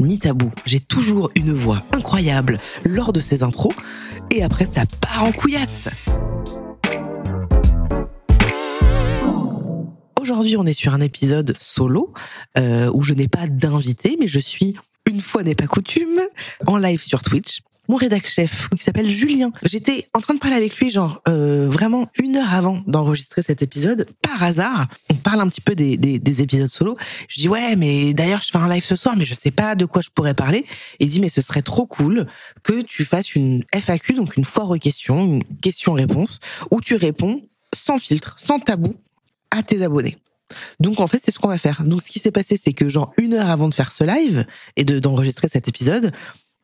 ni tabou. J'ai toujours une voix incroyable lors de ces intros et après ça part en couillasse. Aujourd'hui, on est sur un épisode solo euh, où je n'ai pas d'invité, mais je suis une fois n'est pas coutume en live sur Twitch mon rédac chef qui s'appelle Julien. J'étais en train de parler avec lui genre euh, vraiment une heure avant d'enregistrer cet épisode. Par hasard, on parle un petit peu des, des, des épisodes solo. Je dis ouais mais d'ailleurs je fais un live ce soir mais je sais pas de quoi je pourrais parler. Il dit mais ce serait trop cool que tu fasses une FAQ donc une foire aux questions, une question-réponse où tu réponds sans filtre, sans tabou à tes abonnés. Donc en fait, c'est ce qu'on va faire. Donc ce qui s'est passé, c'est que genre une heure avant de faire ce live et de d'enregistrer cet épisode,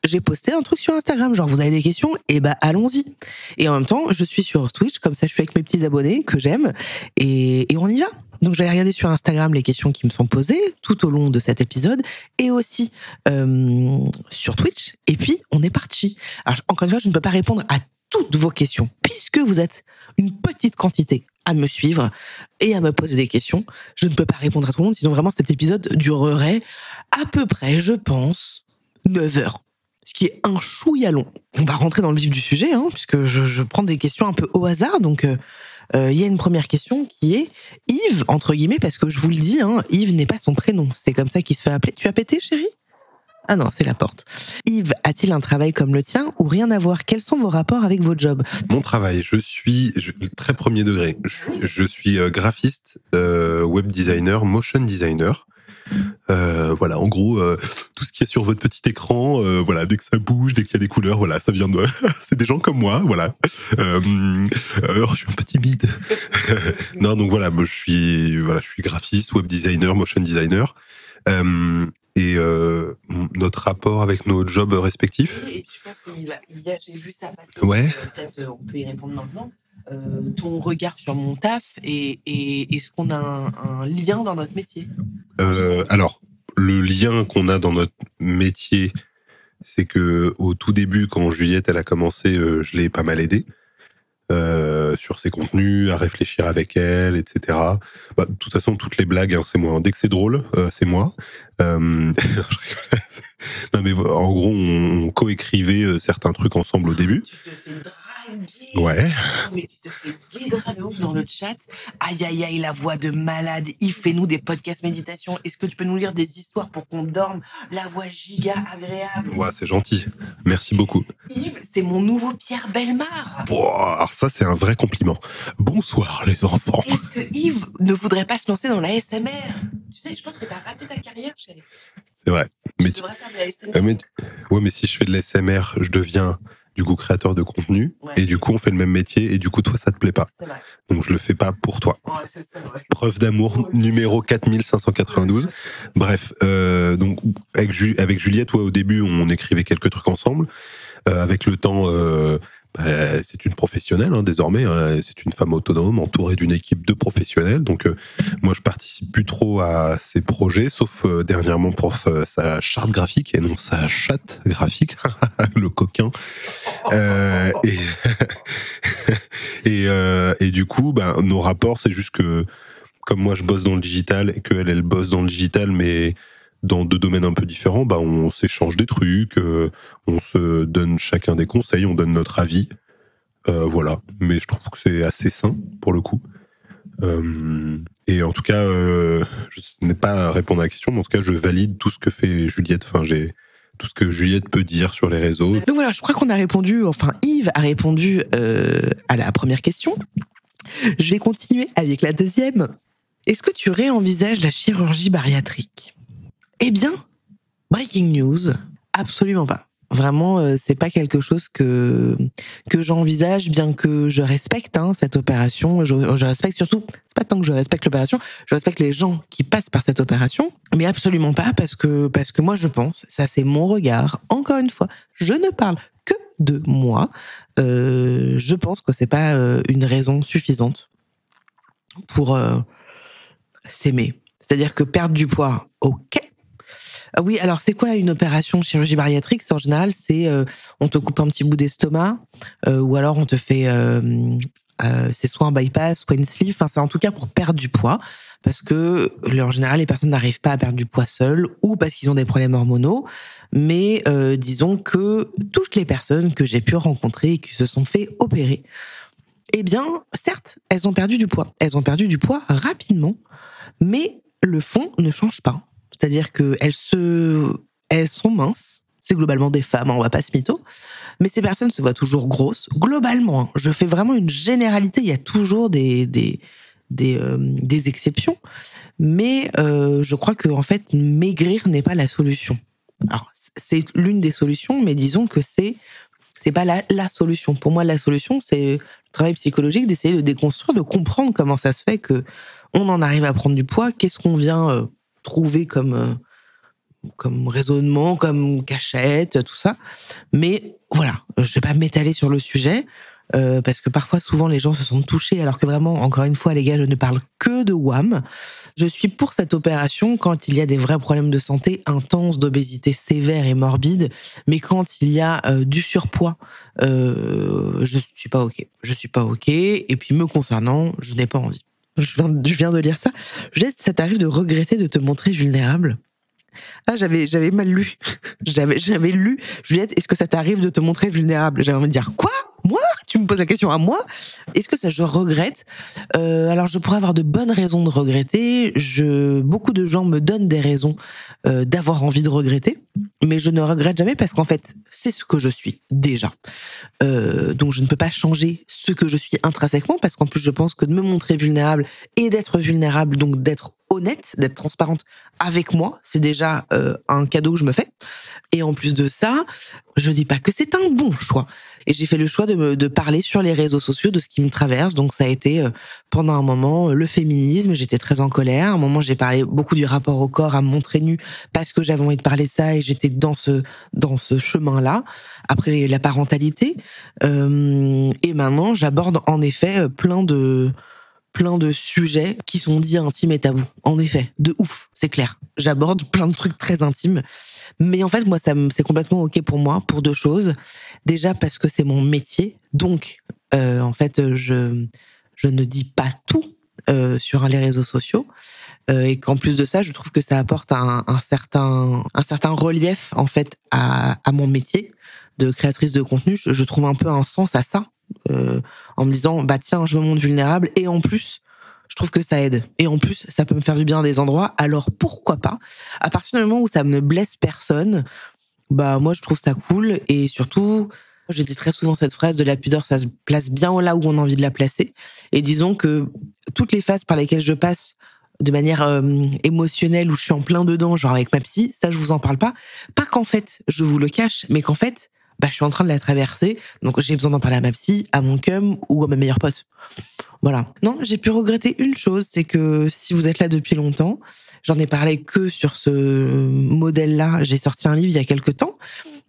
j'ai posté un truc sur Instagram, genre vous avez des questions, et bah allons-y. Et en même temps, je suis sur Twitch, comme ça je suis avec mes petits abonnés que j'aime, et, et on y va. Donc j'allais regarder sur Instagram les questions qui me sont posées tout au long de cet épisode, et aussi euh, sur Twitch, et puis on est parti. Alors encore une fois, je ne peux pas répondre à toutes vos questions, puisque vous êtes une petite quantité à me suivre et à me poser des questions. Je ne peux pas répondre à tout le monde, sinon vraiment cet épisode durerait à peu près, je pense, 9 heures ce qui est un chouïa long. On va rentrer dans le vif du sujet, hein, puisque je, prends des questions un peu au hasard. Donc, il euh, euh, y a une première question qui est Yves, entre guillemets, parce que je vous le dis, hein, Yves n'est pas son prénom. C'est comme ça qu'il se fait appeler. Tu as pété, chérie? Ah non, c'est la porte. Yves a-t-il un travail comme le tien ou rien à voir? Quels sont vos rapports avec vos jobs? Mon travail, je suis très premier degré. Je, suis euh, graphiste, web designer, motion designer. Euh, voilà, en gros, euh, tout ce qui est sur votre petit écran, euh, voilà, dès que ça bouge, dès qu'il y a des couleurs, voilà, ça vient de, c'est des gens comme moi, voilà. Euh, je suis un peu timide. non, donc voilà, moi, je suis, voilà, je suis graphiste, web designer, motion designer. et notre rapport avec nos jobs respectifs? Oui, je pense qu'il a, il a j'ai vu ça passer. Ouais. Peut-être on peut y répondre maintenant. Euh, ton regard sur mon taf et, et est-ce qu'on a un, un, lien dans notre métier? Euh, Alors, le lien qu'on a dans notre métier, c'est que au tout début, quand Juliette elle a commencé, euh, je l'ai pas mal aidé euh, sur ses contenus, à réfléchir avec elle, etc. Bah, de toute façon, toutes les blagues, hein, c'est moi. Dès que c'est drôle, c'est moi. non mais en gros, on, on coécrivait certains trucs ensemble au début. Tu te fais Ouais. Mais tu te fais guédra de ouf dans le chat. Aïe, aïe, aïe, la voix de malade. Il fait nous des podcasts méditation. Est-ce que tu peux nous lire des histoires pour qu'on dorme? La voix giga agréable. Ouais, c'est gentil. Merci beaucoup. Yves, c'est mon nouveau Pierre Belmar. Bon, alors ça, c'est un vrai compliment. Bonsoir, les enfants. Est-ce que Yves ne voudrait pas se lancer dans la SMR Tu sais, je pense que tu as raté ta carrière, chérie. C'est vrai. Tu Mais, devrais faire de la SMR. euh, mais- ouais, mais si je fais de l'ASMR, je deviens du coup créateur de contenu Ouais. et du coup on fait le même métier et du coup toi ça te plaît pas. Donc je le fais pas pour toi. Ouais. Preuve d'amour numéro 4592. Bref, euh, donc avec, Ju- avec Juliette, ouais, au début, on écrivait quelques trucs ensemble. Euh, avec le temps, euh, bah, c'est une professionnelle hein, désormais. Hein. c'est une femme autonome entourée d'une équipe de professionnels. Donc euh, moi, je participe plus trop à ces projets, sauf euh, dernièrement pour sa charte graphique et non sa chatte graphique, le coquin. et, du coup, ben, nos rapports, c'est juste que comme moi, je bosse dans le digital et qu'elle, elle bosse dans le digital, mais dans deux domaines un peu différents, bah, on s'échange des trucs, euh, on se donne chacun des conseils, on donne notre avis. Euh, voilà. Mais je trouve que c'est assez sain, pour le coup. Euh, et en tout cas, je n'ai pas à répondre à la question, mais en tout cas, je valide tout ce que fait Juliette. Enfin, j'ai tout ce que Juliette peut dire sur les réseaux. Donc voilà, je crois qu'on a répondu, enfin Yves a répondu à la première question. Je vais continuer avec la deuxième. Est-ce que tu réenvisages la chirurgie bariatrique? Eh bien, breaking news, absolument pas. Vraiment, euh, c'est pas quelque chose que que j'envisage, bien que je respecte hein, cette opération. Je, respecte surtout, c'est pas tant que je respecte l'opération, je respecte les gens qui passent par cette opération, mais absolument pas parce que parce que moi je pense, ça c'est mon regard. Encore une fois, je ne parle que de moi. Euh, je pense que c'est pas euh, une raison suffisante pour s'aimer. C'est-à-dire que perdre du poids, ok, oui, alors c'est quoi une opération chirurgie bariatrique? En général, c'est euh, on te coupe un petit bout d'estomac, euh, ou alors on te fait euh, c'est soit un bypass, soit une sleeve. Enfin, c'est en tout cas pour perdre du poids, parce que en général, les personnes n'arrivent pas à perdre du poids seules, ou parce qu'ils ont des problèmes hormonaux. Mais disons que toutes les personnes que j'ai pu rencontrer et qui se sont fait opérer, eh bien, certes, elles ont perdu du poids. Elles ont perdu du poids rapidement, mais le fond ne change pas. C'est-à-dire qu'elles se, elles sont minces. C'est globalement des femmes, hein, on va pas se mytho. Mais ces personnes se voient toujours grosses. Globalement, hein, je fais vraiment une généralité. Il y a toujours des, des, des, euh, des exceptions. Mais euh, je crois que, en fait, maigrir n'est pas la solution. Alors, c'est l'une des solutions, mais disons que c'est c'est pas la, la, solution. Pour moi, la solution, c'est le travail psychologique d'essayer de déconstruire, de comprendre comment ça se fait que on en arrive à prendre du poids, qu'est-ce qu'on vient trouver comme euh, comme raisonnement, comme cachette, tout ça. Mais voilà, je vais pas m'étaler sur le sujet. Euh, parce que parfois, souvent, les gens se sont touchés, alors que vraiment, encore une fois, les gars, je ne parle que de WAM. Je suis pour cette opération quand il y a des vrais problèmes de santé intenses, d'obésité sévère et morbide, mais quand il y a euh, du surpoids, euh, je suis pas ok. Je suis pas ok. Et puis, me concernant, je n'ai pas envie je viens, de lire ça. Juliette, ça t'arrive de regretter de te montrer vulnérable Ah, j'avais, j'avais mal lu. J'avais, j'avais lu. Juliette, est-ce que ça t'arrive de te montrer vulnérable? J'avais envie de dire quoi? Tu me poses la question à moi Est-ce que ça je regrette? Euh, Alors, je pourrais avoir de bonnes raisons de regretter. Je, beaucoup de gens me donnent des raisons euh, d'avoir envie de regretter, mais je ne regrette jamais parce qu'en fait, c'est ce que je suis déjà. Euh, donc, je ne peux pas changer ce que je suis intrinsèquement parce qu'en plus, je pense que de me montrer vulnérable et d'être vulnérable, donc d'être honnête, d'être transparente avec moi, c'est déjà euh, un cadeau que je me fais. Et en plus de ça, je dis pas que c'est un bon choix. Et j'ai fait le choix de, me, de parler sur les réseaux sociaux de ce qui me traverse. Donc ça a été euh, pendant un moment le féminisme. J'étais très en colère. À un moment, j'ai parlé beaucoup du rapport au corps, à montrer nu, parce que j'avais envie de parler ça et j'étais dans ce dans ce chemin-là. Après la parentalité. Euh, et maintenant, j'aborde en effet plein de plein de sujets qui sont dits intimes et tabous. En effet, de ouf, c'est clair. J'aborde plein de trucs très intimes. Mais en fait, moi, ça c'est complètement OK pour moi, pour deux choses. Déjà parce que c'est mon métier. Donc, euh, en fait, je, je ne dis pas tout euh, sur les réseaux sociaux. Euh, et qu'en plus de ça, je trouve que ça apporte un, certain, un certain relief, en fait, à, à mon métier de créatrice de contenu. Je trouve un peu un sens à ça euh, en me disant bah tiens je me montre vulnérable et en plus je trouve que ça aide. Et en plus ça peut me faire du bien à des endroits. Alors pourquoi pas? À partir du moment où ça ne blesse personne bah moi je trouve ça cool. Et surtout je dis très souvent cette phrase de la pudeur ça se place bien là où on a envie de la placer. Et disons que toutes les phases par lesquelles je passe de manière euh, émotionnelle où je suis en plein dedans genre avec ma psy ça je vous en parle pas. Pas qu'en fait je vous le cache mais qu'en fait bah, je suis en train de la traverser, donc j'ai besoin d'en parler à ma psy, à mon cum ou à ma meilleure pote. Voilà. Non, j'ai pu regretter une chose, c'est que si vous êtes là depuis longtemps, j'en ai parlé que sur ce modèle-là. J'ai sorti un livre il y a quelques temps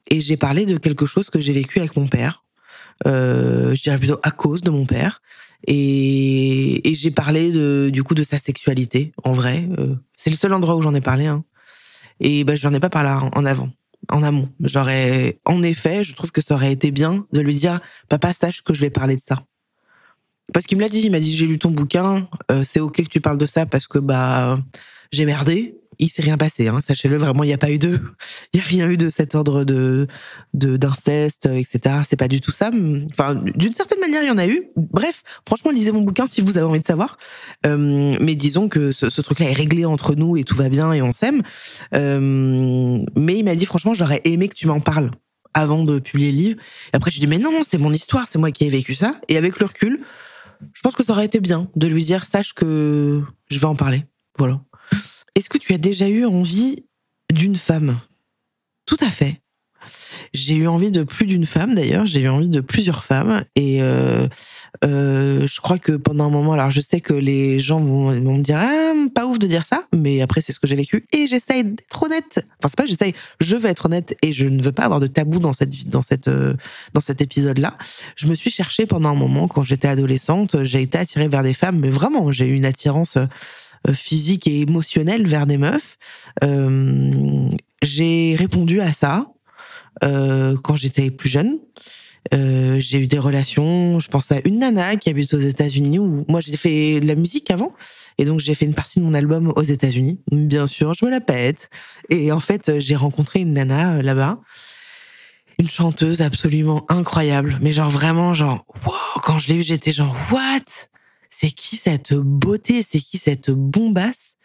et j'ai parlé de quelque chose que j'ai vécu avec mon père. Euh, je dirais plutôt à cause de mon père. Et, et j'ai parlé de, du coup de sa sexualité, en vrai. Euh, c'est le seul endroit où j'en ai parlé. Hein. Et ben, j'en ai pas parlé en avant, en amont. J'aurais, en effet, je trouve que ça aurait été bien de lui dire, papa, sache que je vais parler de ça. Parce qu'il me l'a dit, il m'a dit, j'ai lu ton bouquin, euh, c'est ok que tu parles de ça parce que bah j'ai merdé il s'est rien passé, hein, sachez-le vraiment, il n'y a pas eu de, il y a rien eu de cet ordre de d'inceste, etc. C'est pas du tout ça. Enfin, d'une certaine manière, il y en a eu. Bref, franchement, lisez mon bouquin si vous avez envie de savoir. Euh, mais disons que ce, ce truc-là est réglé entre nous et tout va bien et on s'aime. Euh, mais il m'a dit franchement, j'aurais aimé que tu m'en parles avant de publier le livre. Et après, je dis mais non, c'est mon histoire, c'est moi qui ai vécu ça. Et avec le recul, je pense que ça aurait été bien de lui dire sache que je vais en parler. Voilà. Est-ce que tu as déjà eu envie d'une femme? Tout à fait. J'ai eu envie de plus d'une femme d'ailleurs, j'ai eu envie de plusieurs femmes et euh, euh, je crois que pendant un moment, alors je sais que les gens vont, me dire ah, pas ouf de dire ça, mais après c'est ce que j'ai vécu et j'essaye d'être honnête. Enfin c'est pas j'essaye, je veux être honnête et je ne veux pas avoir de tabou dans cette dans cette euh, dans cet épisode là. Je me suis cherchée pendant un moment quand j'étais adolescente, j'ai été attirée vers des femmes, mais vraiment j'ai eu une attirance physique et émotionnel vers des meufs. Euh, j'ai répondu à ça euh, quand j'étais plus jeune. Euh, j'ai eu des relations. Je pense à une nana qui habite aux États-Unis où moi j'ai fait de la musique avant et donc j'ai fait une partie de mon album aux États-Unis. Bien sûr, je me la pète. Et en fait, j'ai rencontré une nana là-bas, une chanteuse absolument incroyable. Mais genre vraiment, genre, wow, quand je l'ai vue, j'étais genre, what? C'est qui cette beauté, c'est qui cette bombasse?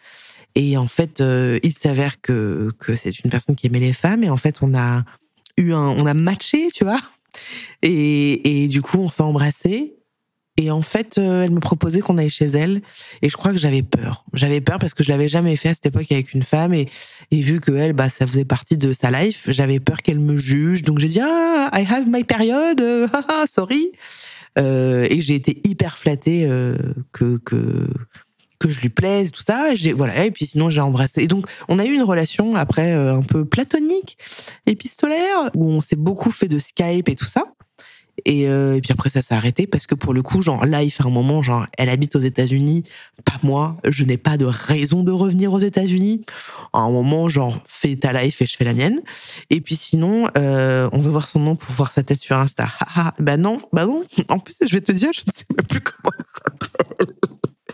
Et en fait, euh, il s'avère que, que c'est une personne qui aimait les femmes et en fait, on a eu un, on a matché, tu vois? Et, et du coup, on s'est embrassé. Et en fait, euh, elle me proposait qu'on aille chez elle. Et je crois que j'avais peur. J'avais peur parce que je l'avais jamais fait à cette époque avec une femme. Et, et vu que elle, bah, ça faisait partie de sa life, j'avais peur qu'elle me juge. Donc j'ai dit, ah, I have my period. sorry. Euh, et j'ai été hyper flattée euh, que, que, je lui plaise, tout ça. Voilà. Et puis sinon, j'ai embrassé. Et donc, on a eu une relation après euh, un peu platonique, épistolaire, où on s'est beaucoup fait de Skype et tout ça. Et, et, puis après, ça s'est arrêté parce que pour le coup, genre là, il fait un moment, genre, elle habite aux États-Unis, pas moi. Je n'ai pas de raison de revenir aux États-Unis. À un moment, genre, fais ta life et je fais la mienne. Et puis sinon, euh, on veut voir son nom pour voir sa tête sur Insta. bah non, bah non. En plus, je vais te dire, je ne sais même plus comment elle s'appelle.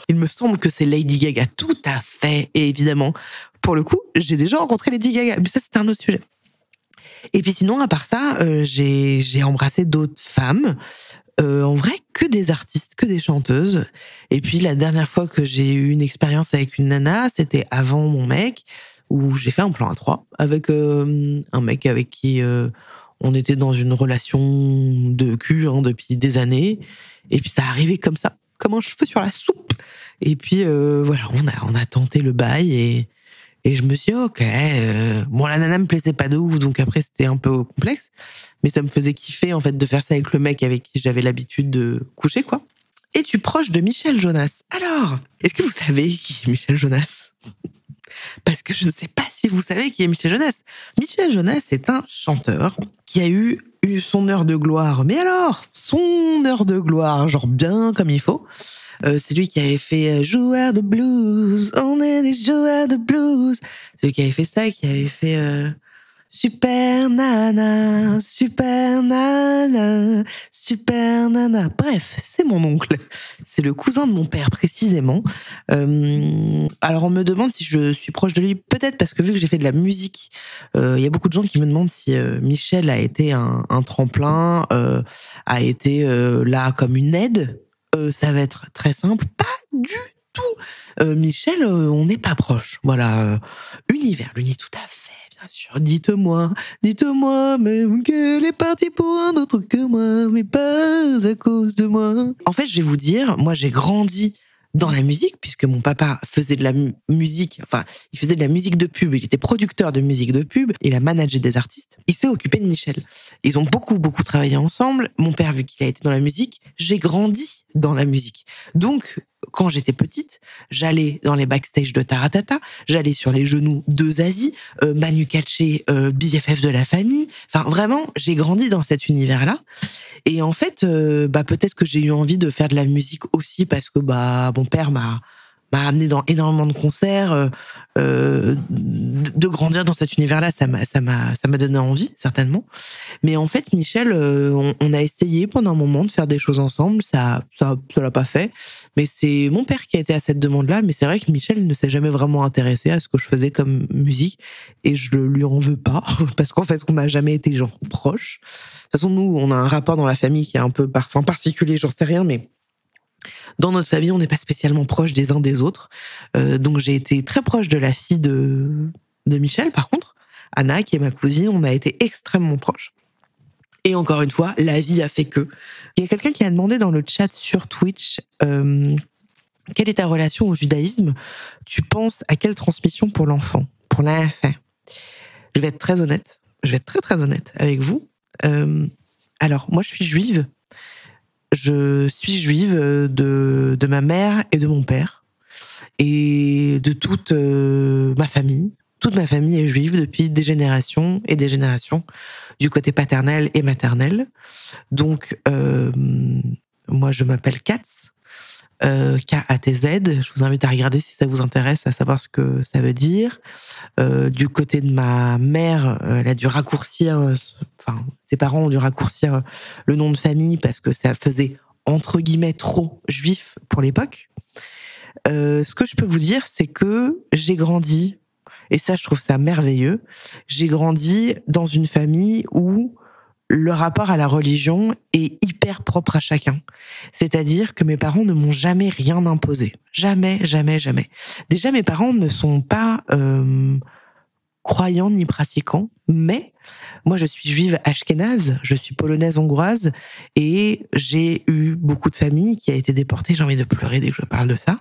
Il me semble que c'est Lady Gaga. Tout à fait. Et évidemment, pour le coup, j'ai déjà rencontré Lady Gaga. Mais ça, c'était un autre sujet. Et puis sinon, à part ça, euh, j'ai embrassé d'autres femmes. Euh, en vrai, que des artistes, que des chanteuses. Et puis la dernière fois que j'ai eu une expérience avec une nana, c'était avant mon mec, où j'ai fait un plan à trois avec euh, un mec avec qui euh, on était dans une relation de cul hein, depuis des années. Et puis ça arrivait comme ça, comme un cheveu sur la soupe. Et puis voilà, on a on a tenté le bail et et je me suis dit, ok, euh, bon, la nana me plaisait pas de ouf, donc après c'était un peu complexe, mais ça me faisait kiffer en fait de faire ça avec le mec avec qui j'avais l'habitude de coucher, quoi. Et tu proche de Michel Jonas? Alors, est-ce que vous savez qui est Michel Jonas? Parce que je ne sais pas si vous savez qui est Michel Jonas. Michel Jonas est un chanteur qui a eu, eu son heure de gloire. Mais alors, son heure de gloire, genre bien comme il faut. Euh, c'est lui qui avait fait euh, joueur de blues. On est des joueurs de blues. C'est lui qui avait fait ça, qui avait fait euh, super nana, super nana, super nana. Bref, c'est mon oncle. C'est le cousin de mon père précisément. alors on me demande si je suis proche de lui, peut-être parce que vu que j'ai fait de la musique, il y a beaucoup de gens qui me demandent si Michel a été un, un tremplin, a été là comme une aide euh, ça va être très simple. Pas du tout. Euh, Michel, euh, on n'est pas proche. Voilà. univers, lui tout à fait, bien sûr. Dites-moi, dites-moi même qu'elle est partie pour un autre que moi, mais pas à cause de moi. En fait, je vais vous dire, moi j'ai grandi dans la musique, puisque mon papa faisait de la musique, enfin, il faisait de la musique de pub, il était producteur de musique de pub, il a managé des artistes, il s'est occupé de Michel. Ils ont beaucoup, beaucoup travaillé ensemble. Mon père, vu qu'il a été dans la musique, j'ai grandi dans la musique. Donc, quand j'étais petite, j'allais dans les backstage de Taratata, j'allais sur les genoux de Zazie, euh, Manu Katché, euh, BFF de la famille. Enfin, vraiment, j'ai grandi dans cet univers-là. Et en fait, euh, bah peut-être que j'ai eu envie de faire de la musique aussi parce que bah mon père m'a m'a amené dans énormément de concerts, euh, euh de grandir dans cet univers-là, ça m'a, ça m'a, ça m'a donné envie certainement. Mais en fait, Michel, euh, on, on, a essayé pendant un moment de faire des choses ensemble, ça, ça, ça l'a pas fait. Mais c'est mon père qui a été à cette demande-là. Mais c'est vrai que Michel ne s'est jamais vraiment intéressé à ce que je faisais comme musique, et je lui en veux pas parce qu'en fait, on n'a jamais été genre proches. De toute façon, nous, on a un rapport dans la famille qui est un peu parfois particulier, j'en sais rien, mais dans notre famille, on n'est pas spécialement proches des uns des autres. Euh, donc j'ai été très proche de la fille de, de Michel, par contre. Anna, qui est ma cousine, on a été extrêmement proches. Et encore une fois, la vie a fait que. Il y a quelqu'un qui a demandé dans le chat sur Twitch euh, quelle est ta relation au judaïsme? Tu penses à quelle transmission pour l'enfant, pour l'enfant Je vais être très honnête. Je vais être très très honnête avec vous. Euh, alors, moi, je suis juive je suis juive euh, de, ma mère et de mon père et de toute euh, ma famille. Toute ma famille est juive depuis des générations et des générations du côté paternel et maternel. Donc, euh, moi, je m'appelle Katz, euh, K-A-T-Z. Je vous invite à regarder si ça vous intéresse, à savoir ce que ça veut dire. Euh, du côté de ma mère, euh, elle a dû raccourcir, enfin, ses parents ont dû raccourcir le nom de famille parce que ça faisait entre guillemets trop juif pour l'époque. ce que je peux vous dire, c'est que j'ai grandi, et ça, je trouve ça merveilleux. J'ai grandi dans une famille où le rapport à la religion est hyper propre à chacun. C'est-à-dire que mes parents ne m'ont jamais rien imposé. Jamais, jamais, jamais. Déjà, mes parents ne sont pas euh, croyants ni pratiquants, mais moi, je suis juive ashkénaze, je suis polonaise hongroise, et j'ai eu beaucoup de familles qui a été déportées. J'ai envie de pleurer dès que je parle de ça.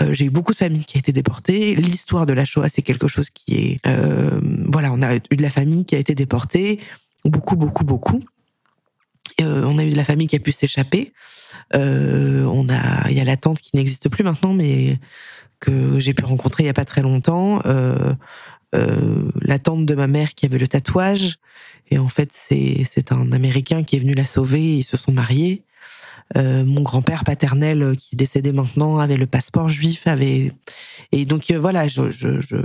Euh, j'ai eu beaucoup de familles qui a été déportées. L'histoire de la Shoah, c'est quelque chose qui est... Euh, voilà, on a eu de la famille qui a été déportée beaucoup, beaucoup, beaucoup. Euh, on a eu de la famille qui a pu s'échapper. Euh, on a, il y a la tante qui n'existe plus maintenant, mais que j'ai pu rencontrer il y a pas très longtemps. Euh, euh, la tante de ma mère qui avait le tatouage. Et en fait, c'est c'est un Américain qui est venu la sauver. Ils se sont mariés. Euh, mon grand-père paternel qui est décédé maintenant avait le passeport juif, avait et donc voilà, je, je, je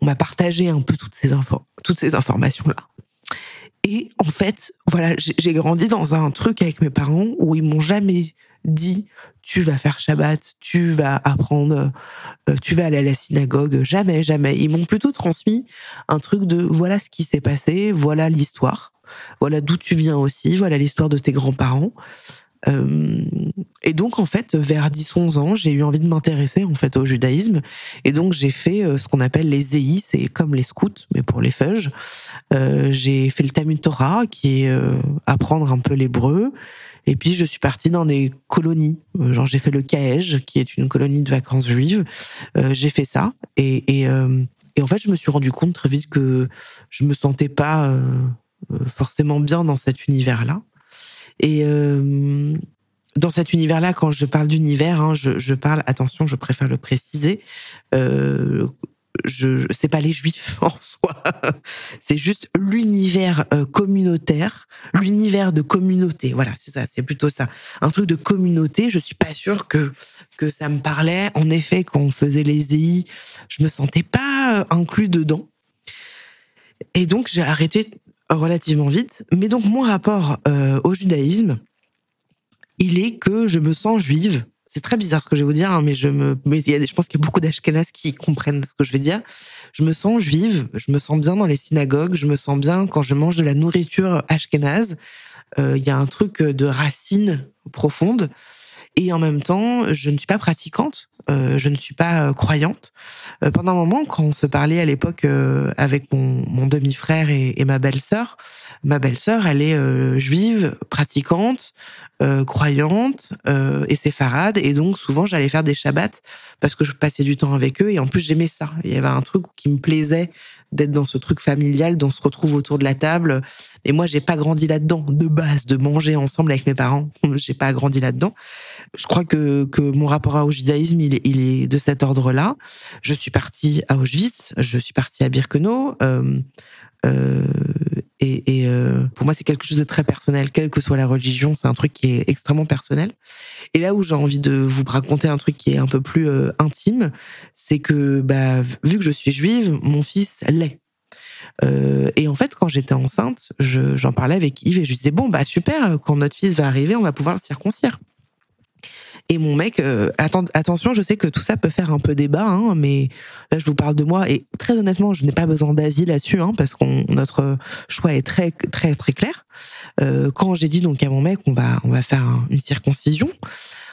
on m'a partagé un peu toutes ces toutes ces informations là. Et en fait, voilà, j'ai grandi dans un truc avec mes parents où ils m'ont jamais dit tu vas faire Shabbat, tu vas apprendre, euh, tu vas aller à la synagogue. Jamais, jamais. Ils m'ont plutôt transmis un truc de voilà ce qui s'est passé, voilà l'histoire, voilà d'où tu viens aussi, voilà l'histoire de tes grands-parents. Euh, et donc en fait, vers 10-11 ans, j'ai eu envie de m'intéresser en fait au judaïsme, et donc j'ai fait euh, ce qu'on appelle les ZEI, c'est comme les scouts mais pour les feuges. Euh, j'ai fait le Talmud Torah, qui est apprendre un peu l'hébreu, et puis je suis partie dans des colonies. genre j'ai fait le Kaej, qui est une colonie de vacances juives. j'ai fait ça, et, et, et, en fait je me suis rendu compte très vite que je me sentais pas forcément bien dans cet univers-là. Et euh, dans cet univers-là, quand je parle d'univers, hein, je, parle, attention, je préfère le préciser, euh, je, c'est pas les juifs en soi, c'est juste l'univers euh, communautaire, l'univers de communauté. Voilà, c'est ça, c'est plutôt ça. Un truc de communauté. Je suis pas sûre que que ça me parlait. En effet, quand on faisait les EI, je me sentais pas euh, inclus dedans. Et donc j'ai arrêté relativement vite. Mais donc mon rapport euh, au judaïsme, il est que je me sens juive. C'est très bizarre ce que je vais vous dire, hein, mais je me, mais y a, je pense qu'il y a beaucoup d'Ashkenaz qui comprennent ce que je vais dire. Je me sens juive, je me sens bien dans les synagogues, je me sens bien quand je mange de la nourriture ashkénaze. Euh, il y a un truc de racine profonde. Et en même temps, je ne suis pas pratiquante, euh, je ne suis pas euh, croyante. Euh, pendant un moment, quand on se parlait à l'époque euh, avec mon, mon demi-frère et, et, ma belle-sœur, ma belle-sœur, elle est juive, pratiquante, croyante et séfarade. Et donc, souvent, j'allais faire des shabbats parce que je passais du temps avec eux. Et en plus, j'aimais ça. Il y avait un truc qui me plaisait d'être dans ce truc familial, dont on se retrouve autour de la table. Et moi, j'ai pas grandi là-dedans de base, de manger ensemble avec mes parents. j'ai pas grandi là-dedans. Je crois que que mon rapport au judaïsme, il est, il est de cet ordre-là. Je suis partie à Auschwitz, je suis partie à Birkenau. Euh, euh, et, et euh, pour moi, c'est quelque chose de très personnel, quelle que soit la religion, c'est un truc qui est extrêmement personnel. Et là où j'ai envie de vous raconter un truc qui est un peu plus euh, intime, c'est que bah, vu que je suis juive, mon fils l'est. Euh, et en fait, quand j'étais enceinte, j'en parlais avec Yves et je disais bon bah super, quand notre fils va arriver, on va pouvoir le circoncire. Et mon mec, euh, attention, je sais que tout ça peut faire un peu débat, hein, mais là je vous parle de moi et très honnêtement, je n'ai pas besoin d'avis là-dessus, hein, parce qu'on notre choix est très très très clair. Euh, quand j'ai dit donc à mon mec, on va on va faire une circoncision.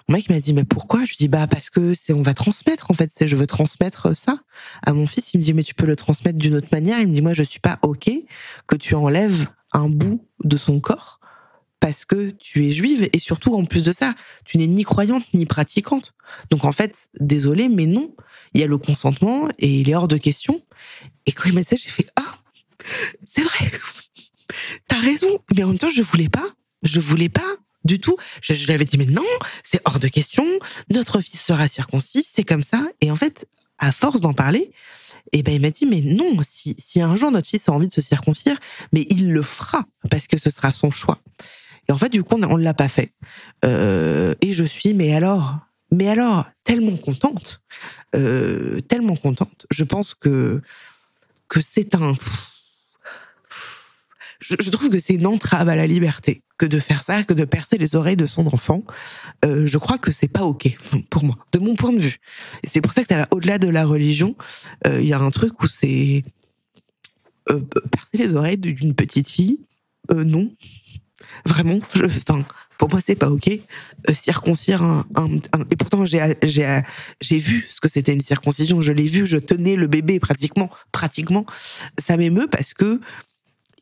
Mon mec m'a dit mais pourquoi? Je lui dis bah parce que c'est on va transmettre en fait, c'est je veux transmettre ça à mon fils. Il me dit mais tu peux le transmettre d'une autre manière. Il me dit moi je suis pas ok que tu enlèves un bout de son corps parce que tu es juive et surtout en plus de ça, tu n'es ni croyante ni pratiquante. Donc en fait, désolé, mais non, il y a le consentement et il est hors de question. Et quand il m'a dit ça, j'ai fait ah, c'est vrai, t'as raison. Mais en même temps, je voulais pas, je voulais pas du tout. Je, je lui avais dit mais non, c'est hors de question. Notre fils sera circoncis, c'est comme ça. Et en fait, à force d'en parler, et ben il m'a dit mais non, si, si un jour notre fils a envie de se circoncire, mais il le fera parce que ce sera son choix. Et en fait, du coup, on ne l'a pas fait. Euh, et je suis, mais alors, mais alors, tellement contente, euh, tellement contente. Je pense que que c'est un. Je, trouve que c'est une entrave à la liberté que de faire ça, que de percer les oreilles de son enfant. Euh, je crois que c'est pas ok pour moi, de mon point de vue. C'est pour ça que au-delà de la religion. Il y a un truc où c'est percer les oreilles d'une petite fille. non, Vraiment, je, pour moi, c'est pas ok. Euh, circoncire un, et pourtant j'ai vu ce que c'était une circoncision. Je l'ai vu, je tenais le bébé pratiquement, pratiquement. Ça m'émeut parce que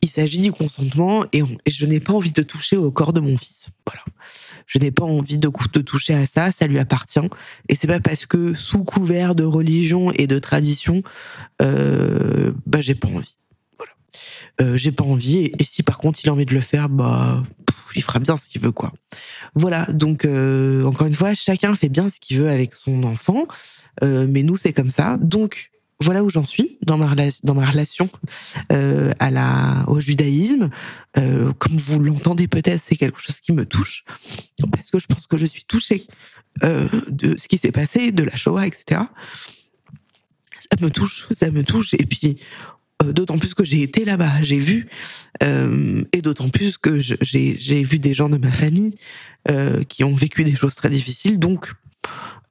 il s'agit du consentement et, je n'ai pas envie de toucher au corps de mon fils. Voilà. Je n'ai pas envie de, de toucher à ça, ça lui appartient. Et c'est pas parce que sous couvert de religion et de tradition, euh, bah j'ai pas envie. Euh, j'ai pas envie. Et, si par contre il a envie de le faire, bah il fera bien ce qu'il veut quoi. Voilà. Donc euh, encore une fois, chacun fait bien ce qu'il veut avec son enfant, euh, mais nous c'est comme ça. Donc voilà où j'en suis dans ma, dans ma relation à la, au judaïsme. comme vous l'entendez peut-être, c'est quelque chose qui me touche parce que je pense que je suis touchée de ce qui s'est passé, de la Shoah, etc. Ça me touche, ça me touche. Et puis d'autant plus que j'ai été là-bas, j'ai vu, euh, et d'autant plus que j'ai vu des gens de ma famille euh, qui ont vécu des choses très difficiles. Donc,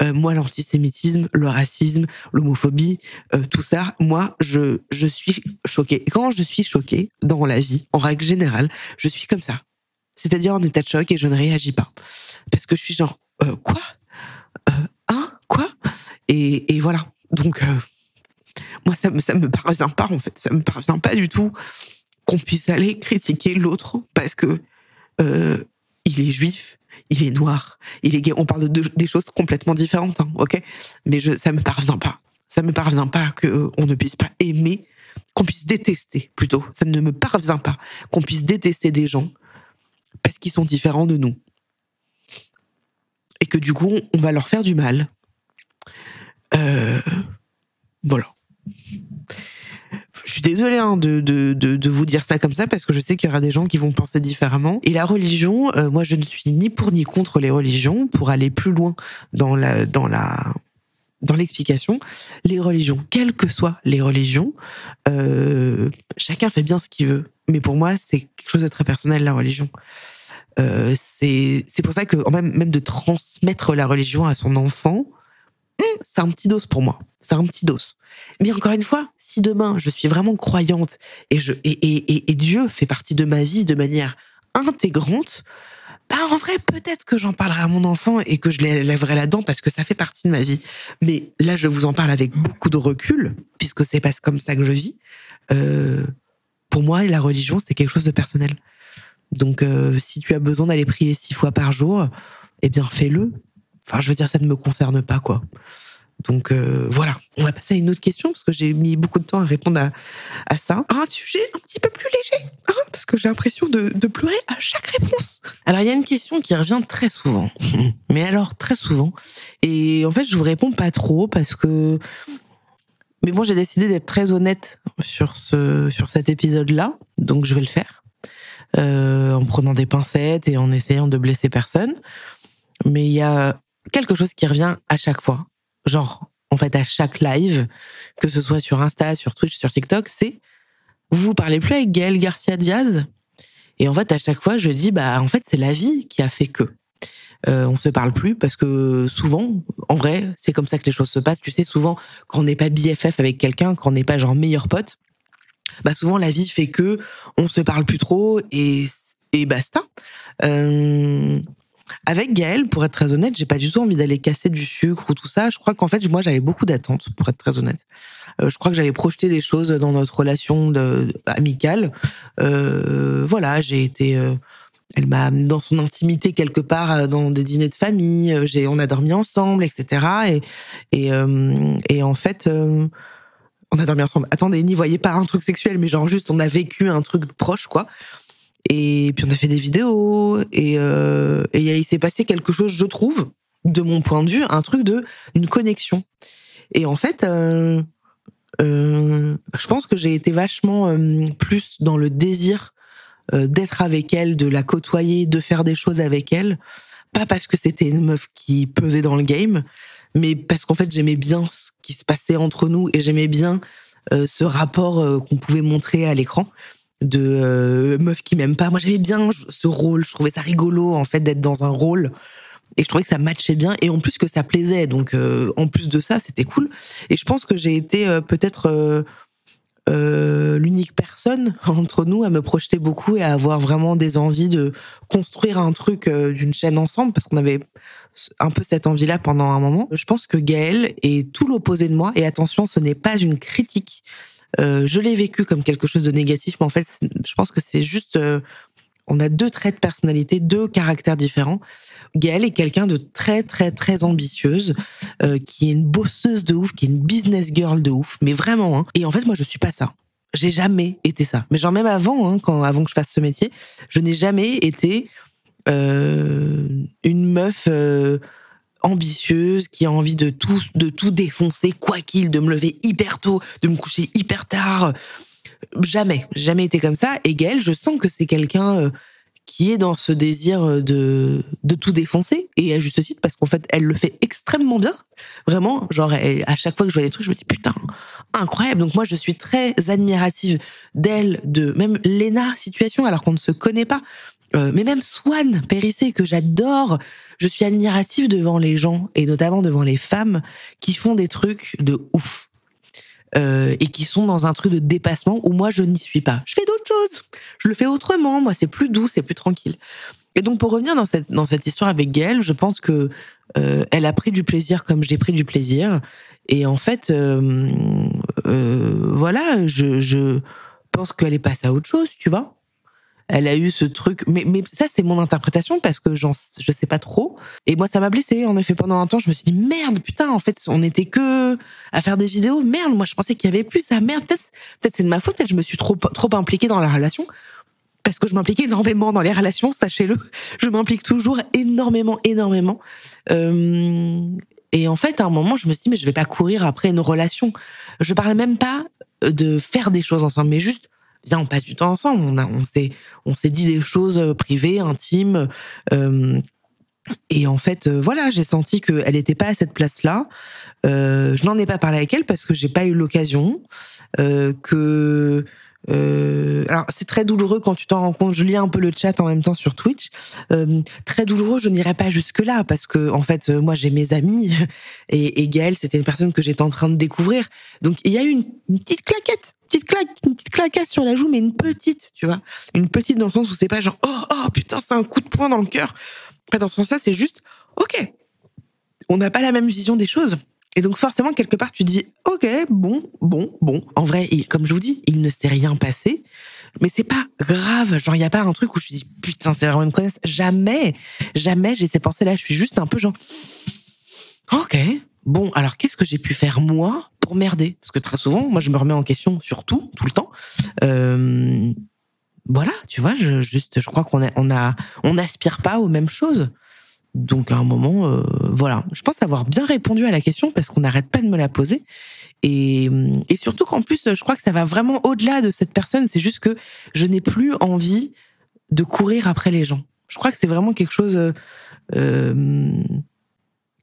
moi, l'antisémitisme, le racisme, l'homophobie, tout ça, moi, je, je suis choquée. Et quand je suis choquée dans la vie, en règle générale, je suis comme ça. C'est-à-dire en état de choc et je ne réagis pas. Parce que je suis genre, quoi? Hein? Quoi? Et, et, voilà. Donc, moi, ça me, ça me parvient pas, en fait. Ça me parvient pas du tout qu'on puisse aller critiquer l'autre parce que euh, il est juif, il est noir, il est gay. On parle de, choses complètement différentes, hein, ok? Mais je, ça me parvient pas. Ça me parvient pas que euh, on ne puisse pas aimer, qu'on puisse détester plutôt. Ça ne me parvient pas qu'on puisse détester des gens parce qu'ils sont différents de nous et que du coup on va leur faire du mal. Euh, voilà. Je suis désolée hein, de, vous dire ça comme ça parce que je sais qu'il y aura des gens qui vont penser différemment. Et la religion, euh, moi je ne suis ni pour ni contre les religions. Pour aller plus loin dans l'explication, les religions, quelles que soient les religions, euh, chacun fait bien ce qu'il veut. Mais pour moi, c'est quelque chose de très personnel la religion. Euh, c'est pour ça que même de transmettre la religion à son enfant, c'est un petit dos pour moi. C'est un petit dos. Mais encore une fois, si demain je suis vraiment croyante et, je, Dieu fait partie de ma vie de manière intégrante, bah en vrai, peut-être que j'en parlerai à mon enfant et que je lèverai là-dedans parce que ça fait partie de ma vie. Mais là, je vous en parle avec beaucoup de recul, puisque c'est pas comme ça que je vis. Euh, pour moi, la religion, c'est quelque chose de personnel. Donc, euh, si tu as besoin d'aller prier six fois par jour, eh bien, fais-le. Enfin, je veux dire, ça ne me concerne pas, quoi. Donc euh, voilà, on va passer à une autre question parce que j'ai mis beaucoup de temps à répondre à, à ça. Un sujet un petit peu plus léger, hein, parce que j'ai l'impression de, de pleurer à chaque réponse. Alors il y a une question qui revient très souvent, mais alors très souvent. Et en fait, je vous réponds pas trop parce que mais bon, j'ai décidé d'être très honnête sur ce sur cet épisode-là, donc je vais le faire euh, en prenant des pincettes et en essayant de blesser personne. Mais il y a quelque chose qui revient à chaque fois, genre en fait à chaque live, que ce soit sur Insta, sur Twitch, sur TikTok, c'est vous parlez plus avec Gaël Garcia Diaz? Et en fait, à chaque fois, je dis bah en fait c'est la vie qui a fait que. Euh, on se parle plus parce que souvent, en vrai, c'est comme ça que les choses se passent. Tu sais, souvent, quand on n'est pas BFF avec quelqu'un, quand on n'est pas genre meilleur pote, bah souvent la vie fait que on se parle plus trop et et basta. Euh, avec Gaël, pour être très honnête, j'ai pas du tout envie d'aller casser du sucre ou tout ça. Je crois qu'en fait, moi, j'avais beaucoup d'attentes, pour être très honnête. Euh, je crois que j'avais projeté des choses dans notre relation amicale. Euh, voilà, j'ai été. Euh, elle m'a dans son intimité quelque part dans des dîners de famille. J'ai, on a dormi ensemble, etc. Et et, en fait. on a dormi ensemble. Attendez, n'y voyez pas un truc sexuel, mais genre juste on a vécu un truc proche, quoi. Et puis on a fait des vidéos et, euh, et il s'est passé quelque chose, je trouve, de mon point de vue, un truc de une connexion. Et en fait, euh, euh, je pense que j'ai été vachement euh, plus dans le désir euh, d'être avec elle, de la côtoyer, de faire des choses avec elle. Pas parce que c'était une meuf qui pesait dans le game, mais parce qu'en fait j'aimais bien ce qui se passait entre nous et j'aimais bien euh, ce rapport qu'on pouvait montrer à l'écran de euh, meuf qui m'aime pas. Moi, j'aimais bien ce rôle. Je trouvais ça rigolo, en fait, d'être dans un rôle. Et je trouvais que ça matchait bien. Et en plus que ça plaisait. Donc, euh, en plus de ça, c'était cool. Et je pense que j'ai été euh, peut-être euh, l'unique personne entre nous à me projeter beaucoup et à avoir vraiment des envies de construire un truc d'une chaîne ensemble. Parce qu'on avait un peu cette envie-là pendant un moment. Je pense que Gaël est tout l'opposé de moi. Et attention, ce n'est pas une critique. Euh, je l'ai vécu comme quelque chose de négatif, mais en fait, je pense que c'est juste, euh, on a deux traits de personnalité, deux caractères différents. Gaëlle est quelqu'un de très très très ambitieuse, euh, qui est une bosseuse de ouf, qui est une business girl de ouf, mais vraiment. Hein. Et en fait, moi, je suis pas ça. J'ai jamais été ça. Mais genre même avant, hein, quand avant que je fasse ce métier, je n'ai jamais été une meuf. Ambitieuse, qui a envie de tout, de tout défoncer, quoi qu'il, de me lever hyper tôt, de me coucher hyper tard. Jamais, jamais été comme ça. Et Gaëlle, je sens que c'est quelqu'un euh, qui est dans ce désir euh, de, de tout défoncer, et à juste titre, parce qu'en fait, elle le fait extrêmement bien. Vraiment, genre, à chaque fois que je vois des trucs, je me dis, putain, incroyable. Donc moi, je suis très admirative d'elle, de même Lena situation, alors qu'on ne se connaît pas. Euh, mais même Swan Périssé, que j'adore, je suis admirative devant les gens, et notamment devant les femmes, qui font des trucs de ouf. Euh, et qui sont dans un truc de dépassement où moi je n'y suis pas. Je fais d'autres choses. Je le fais autrement. Moi, c'est plus doux, c'est plus tranquille. Et donc, pour revenir dans cette, dans cette histoire avec Gaëlle, je pense que euh, elle a pris du plaisir comme j'ai pris du plaisir. Et en fait, euh, euh, voilà, je, je pense qu'elle est passée à autre chose, tu vois. Elle a eu ce truc, mais, mais ça c'est mon interprétation parce que j'en, je sais pas trop. Et moi ça m'a blessée. En effet, pendant un temps, je me suis dit merde, putain, en fait, on était que à faire des vidéos. Merde, moi je pensais qu'il y avait plus. Ah merde, peut-être, peut-être c'est de ma faute. Peut-être je me suis trop, trop impliquée dans la relation parce que je m'implique énormément dans les relations, sachez-le. Je m'implique toujours énormément, énormément. Euh, et en fait, à un moment, je me suis dit, mais je vais pas courir après une relation. Je parlais même pas de faire des choses ensemble, mais juste, on passe du temps ensemble. On s'est, on s'est dit des choses privées, intimes. euh, et en fait, euh, voilà, j'ai senti qu'elle n'était pas à cette place-là. Euh, je n'en ai pas parlé avec elle parce que j'ai pas eu l'occasion. Euh, que euh, alors c'est très douloureux quand tu t'en rends compte. Je lis un peu le chat en même temps sur Twitch. Euh, très douloureux. Je n'irai pas jusque là parce que en fait, euh, moi j'ai mes amis et, et c'était une personne que j'étais en train de découvrir. Donc il y a eu une petite claquette, petite claque, une petite claquette sur la joue, mais une petite, tu vois, une petite dans le sens où c'est pas genre oh oh putain c'est un coup de poing dans le cœur. Pas dans ce sens-là, c'est juste ok. On n'a pas la même vision des choses. Et donc forcément, quelque part, tu dis, ok, bon, bon, bon. En vrai, comme je vous dis, il ne s'est rien passé, mais c'est pas grave. Genre, il y a pas un truc où je dis, putain, c'est vraiment une connaisse. Jamais, jamais j'ai ces pensées-là. Je suis juste un peu genre, ok, bon, alors qu'est-ce que j'ai pu faire moi pour merder? Parce que très souvent, moi, je me remets en question sur tout, tout le temps. Euh, voilà, tu vois, je, juste, je crois qu'on a, on a, on n'aspire pas aux mêmes choses. Donc à un moment, euh, voilà, je pense avoir bien répondu à la question parce qu'on n'arrête pas de me la poser. Et, et surtout qu'en plus, je crois que ça va vraiment au-delà de cette personne. C'est juste que je n'ai plus envie de courir après les gens. Je crois que c'est vraiment quelque chose. Euh, euh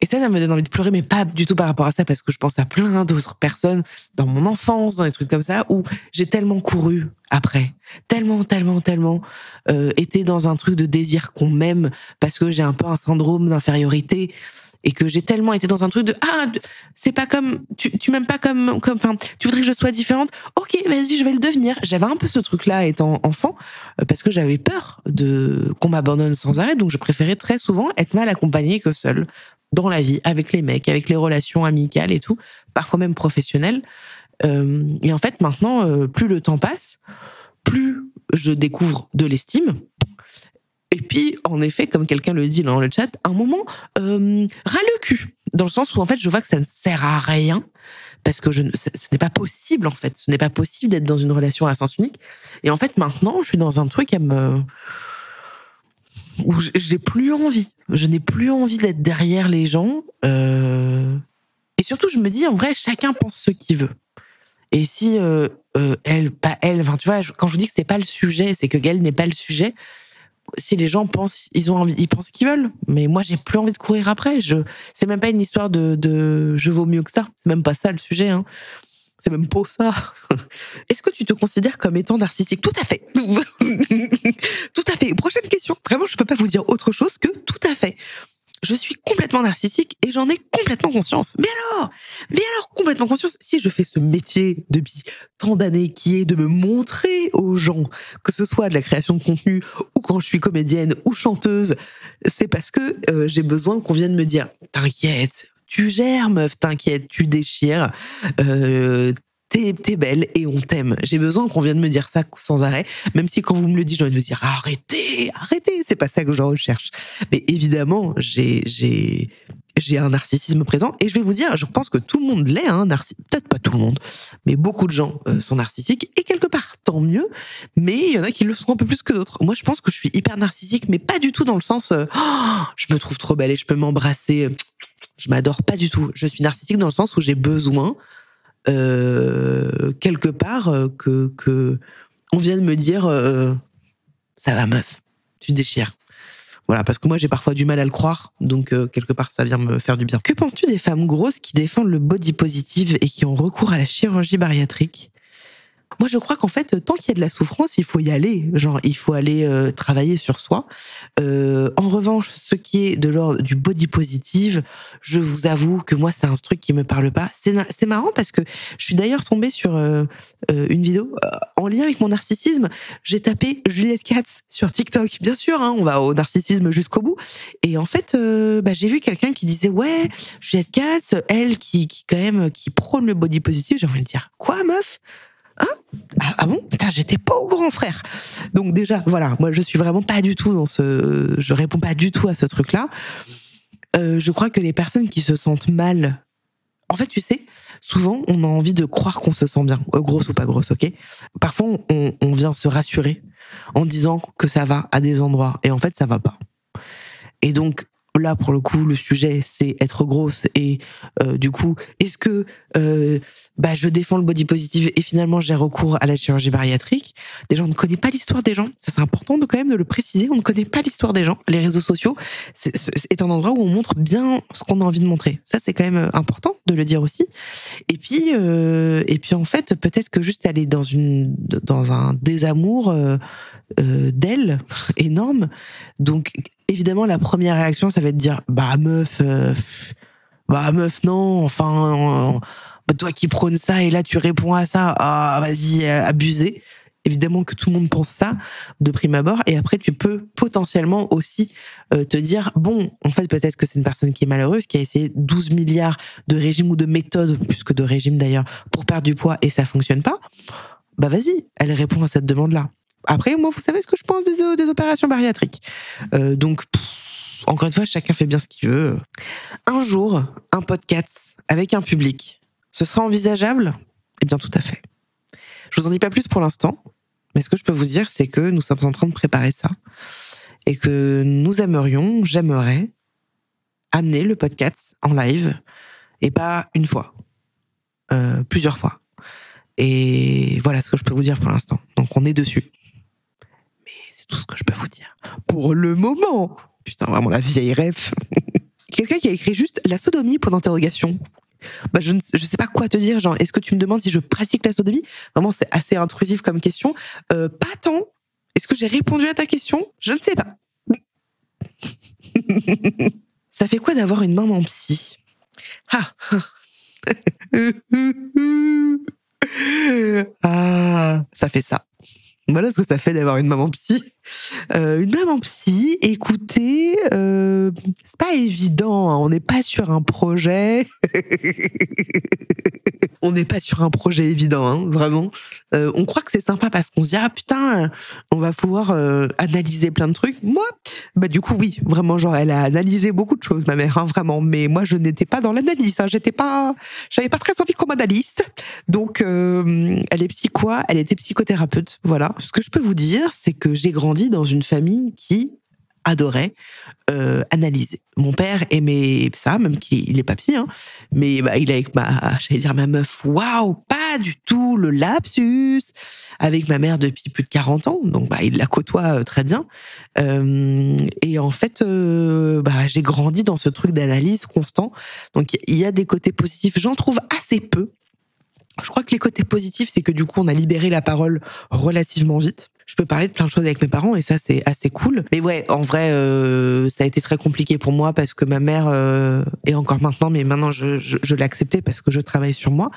et ça, ça me donne envie de pleurer, mais pas du tout par rapport à ça, parce que je pense à plein d'autres personnes dans mon enfance, dans des trucs comme ça, où j'ai tellement couru après, tellement, tellement, tellement euh, été dans un truc de désir qu'on m'aime, parce que j'ai un peu un syndrome d'infériorité et que j'ai tellement été dans un truc de ah c'est pas comme tu tu m'aimes pas comme comme enfin tu voudrais que je sois différente? Ok vas-y je vais le devenir. J'avais un peu ce truc là étant enfant euh, parce que j'avais peur de qu'on m'abandonne sans arrêt donc je préférais très souvent être mal accompagnée que seule dans la vie, avec les mecs, avec les relations amicales et tout, parfois même professionnelles. Euh, et en fait, maintenant, euh, plus le temps passe, plus je découvre de l'estime. Et puis, en effet, comme quelqu'un le dit dans le chat, un moment, euh, ras le cul, dans le sens où en fait, je vois que ça ne sert à rien parce que je, ce, n'est pas possible en fait, ce n'est pas possible d'être dans une relation à sens unique. Et en fait, maintenant, je suis dans un truc à me où j'ai plus envie. Je n'ai plus envie d'être derrière les gens. Euh... Et surtout, je me dis, en vrai, chacun pense ce qu'il veut. Et si euh, euh, elle, pas elle, tu vois, quand je vous dis que c'est pas le sujet, c'est que Gaël n'est pas le sujet. Si les gens pensent, ils ont envie, ils pensent qu'ils veulent. Mais moi, j'ai plus envie de courir après. Je, c'est même pas une histoire de, de, je vaux mieux que ça. C'est même pas ça le sujet. Hein. C'est même pas ça. Est-ce que tu te considères comme étant narcissique? Tout à fait. tout à fait. Prochaine question. Vraiment, je peux pas vous dire autre chose que tout à fait. Je suis complètement narcissique et j'en ai complètement conscience. Mais alors? Mais alors, complètement conscience? Si je fais ce métier depuis tant d'années qui est de me montrer aux gens, que ce soit de la création de contenu ou quand je suis comédienne ou chanteuse, c'est parce que euh, j'ai besoin qu'on vienne me dire, t'inquiète, tu gères, meuf, t'inquiète, tu déchires. Euh, T'es, belle et on t'aime. J'ai besoin qu'on vienne me dire ça sans arrêt, même si quand vous me le dites, j'ai envie de vous dire arrêtez, arrêtez. C'est pas ça que je recherche. Mais évidemment, j'ai, j'ai, j'ai un narcissisme présent et je vais vous dire, je pense que tout le monde l'est, hein, peut-être pas tout le monde, mais beaucoup de gens euh, sont narcissiques et quelque part tant mieux. Mais il y en a qui le sont un peu plus que d'autres. Moi, je pense que je suis hyper narcissique, mais pas du tout dans le sens, euh, oh, je me trouve trop belle et je peux m'embrasser je m'adore pas du tout. Je suis narcissique dans le sens où j'ai besoin euh, quelque part que que on vienne me dire ça va meuf, tu déchires. Voilà, parce que moi j'ai parfois du mal à le croire, donc quelque part ça vient me faire du bien. Que penses-tu des femmes grosses qui défendent le body positive et qui ont recours à la chirurgie bariatrique? Moi, je crois qu'en fait, tant qu'il y a de la souffrance, il faut y aller. Genre, il faut aller euh, travailler sur soi. Euh, en revanche, ce qui est de l'ordre du body positive, je vous avoue que moi, c'est un truc qui me parle pas. C'est marrant parce que je suis d'ailleurs tombée sur euh, euh une vidéo euh, en lien avec mon narcissisme. J'ai tapé Juliette Katz sur TikTok. Bien sûr, hein, on va au narcissisme jusqu'au bout. Et en fait, bah, j'ai vu quelqu'un qui disait ouais, Juliette Katz, elle qui, qui quand même qui prône le body positive. J'ai envie de dire quoi, meuf? Hein ah, ah, bon? J'étais pas au grand frère. Donc déjà, voilà, moi je suis vraiment pas du tout dans ce, je réponds pas du tout à ce truc-là. Euh, je crois que les personnes qui se sentent mal, en fait, tu sais, souvent on a envie de croire qu'on se sent bien, euh, grosse ou pas grosse, ok? Parfois on, on vient se rassurer en disant que ça va à des endroits et en fait ça va pas. Et donc là pour le coup le sujet c'est être grosse et euh, du coup est-ce que euh, bah je défends le body positive et finalement j'ai recours à la chirurgie bariatrique? Déjà on ne connaît pas l'histoire des gens. Ça c'est important de quand même de le préciser. On ne connaît pas l'histoire des gens les réseaux sociaux. C'est, un endroit où on montre bien ce qu'on a envie de montrer. Ça c'est quand même important de le dire aussi. Et puis euh, et puis en fait peut-être que juste aller dans une dans un désamour euh, euh d'elle énorme. Donc évidemment, la première réaction, ça va être de dire, bah meuf, euh, bah meuf, non, enfin, bah, toi qui prônes ça et là tu réponds à ça, ah vas-y, euh, abusé. Évidemment que tout le monde pense ça de prime abord, et après tu peux potentiellement aussi euh, te dire bon, en fait peut-être que c'est une personne qui est malheureuse, qui a essayé 12 milliards de régimes ou de méthodes, plus que de régimes d'ailleurs, pour perdre du poids et ça fonctionne pas. Bah vas-y, elle répond à cette demande-là. Après, moi, vous savez ce que je pense des, opérations bariatriques. Euh, donc, encore une fois, chacun fait bien ce qu'il veut. Un jour, un podcast avec un public, ce sera envisageable? Eh bien, tout à fait. Je vous en dis pas plus pour l'instant, mais ce que je peux vous dire, c'est que nous sommes en train de préparer ça et que nous aimerions, j'aimerais, amener le podcast en live et pas une fois, euh, plusieurs fois. Et voilà ce que je peux vous dire pour l'instant. Donc on est dessus. Tout ce que je peux vous dire. Pour le moment. Putain, vraiment la vieille ref. Quelqu'un qui a écrit juste la sodomie pour d'interrogation. Bah, je ne je sais pas quoi te dire. Genre, est-ce que tu me demandes si je pratique la sodomie? Vraiment, c'est assez intrusif comme question. Euh, pas tant. Est-ce que j'ai répondu à ta question? Je ne sais pas. Ça fait quoi d'avoir une maman psy? Ah. ah, ça fait ça. Voilà ce que ça fait d'avoir une maman psy. Euh, une maman psy, écoutez, euh, c'est pas évident. Hein. on n'est pas sur un projet. on n'est pas sur un projet évident, hein, vraiment. Euh, on croit que c'est sympa parce qu'on se dit ah putain, on va pouvoir euh, analyser plein de trucs. Moi, bah du coup oui, vraiment genre elle a analysé beaucoup de choses, ma mère, hein, vraiment. Mais moi je n'étais pas dans l'analyse. Hein, J'étais pas, j'avais pas très envie qu'on m'analyse. Donc euh, elle est psycho, elle était psychothérapeute. Voilà. Ce que je peux vous dire, c'est que j'ai grandi dans une famille qui adorait euh, analyser. Mon père aimait ça, même qu'il est pas psy, hein, mais bah, il est avec ma, j'allais dire ma meuf, waouh, pas du tout le lapsus, avec ma mère depuis plus de 40 ans, donc bah, il la côtoie euh, très bien. Euh, et en fait, bah, j'ai grandi dans ce truc d'analyse constant, donc il y a des côtés positifs, j'en trouve assez peu. Je crois que les côtés positifs, c'est que du coup, on a libéré la parole relativement vite je peux parler de plein de choses avec mes parents et ça c'est assez cool. Mais ouais, en vrai, euh, ça a été très compliqué pour moi parce que ma mère euh, et encore maintenant, mais maintenant je, je, je l'ai accepté parce que je travaille sur moi.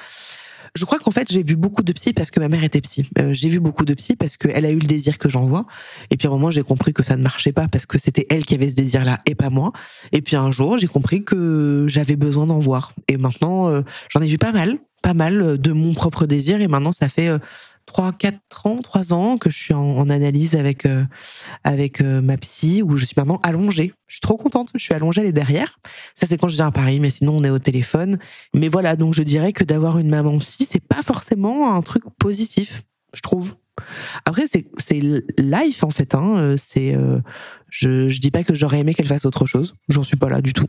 Je crois qu'en fait j'ai vu beaucoup de psy parce que ma mère était psy. Euh, j'ai vu beaucoup de psy parce qu'elle a eu le désir que j'envoie. Et puis à un moment j'ai compris que ça ne marchait pas parce que c'était elle qui avait ce désir-là et pas moi. Et puis un jour j'ai compris que j'avais besoin d'en voir. Et maintenant euh, j'en ai vu pas mal, pas mal de mon propre désir. Et maintenant ça fait euh, 3, 4 ans, 3 ans que je suis en, analyse avec, euh, avec euh, ma psy, où je suis maintenant allongée. Je suis trop contente, je suis allongée, elle est derrière. Ça, c'est quand je viens à Paris, mais sinon, on est au téléphone. Mais voilà, donc je dirais que d'avoir une maman psy, c'est pas forcément un truc positif, je trouve. Après, c'est life en fait. Hein. C'est euh, je je dis pas que j'aurais aimé qu'elle fasse autre chose. J'en suis pas là du tout.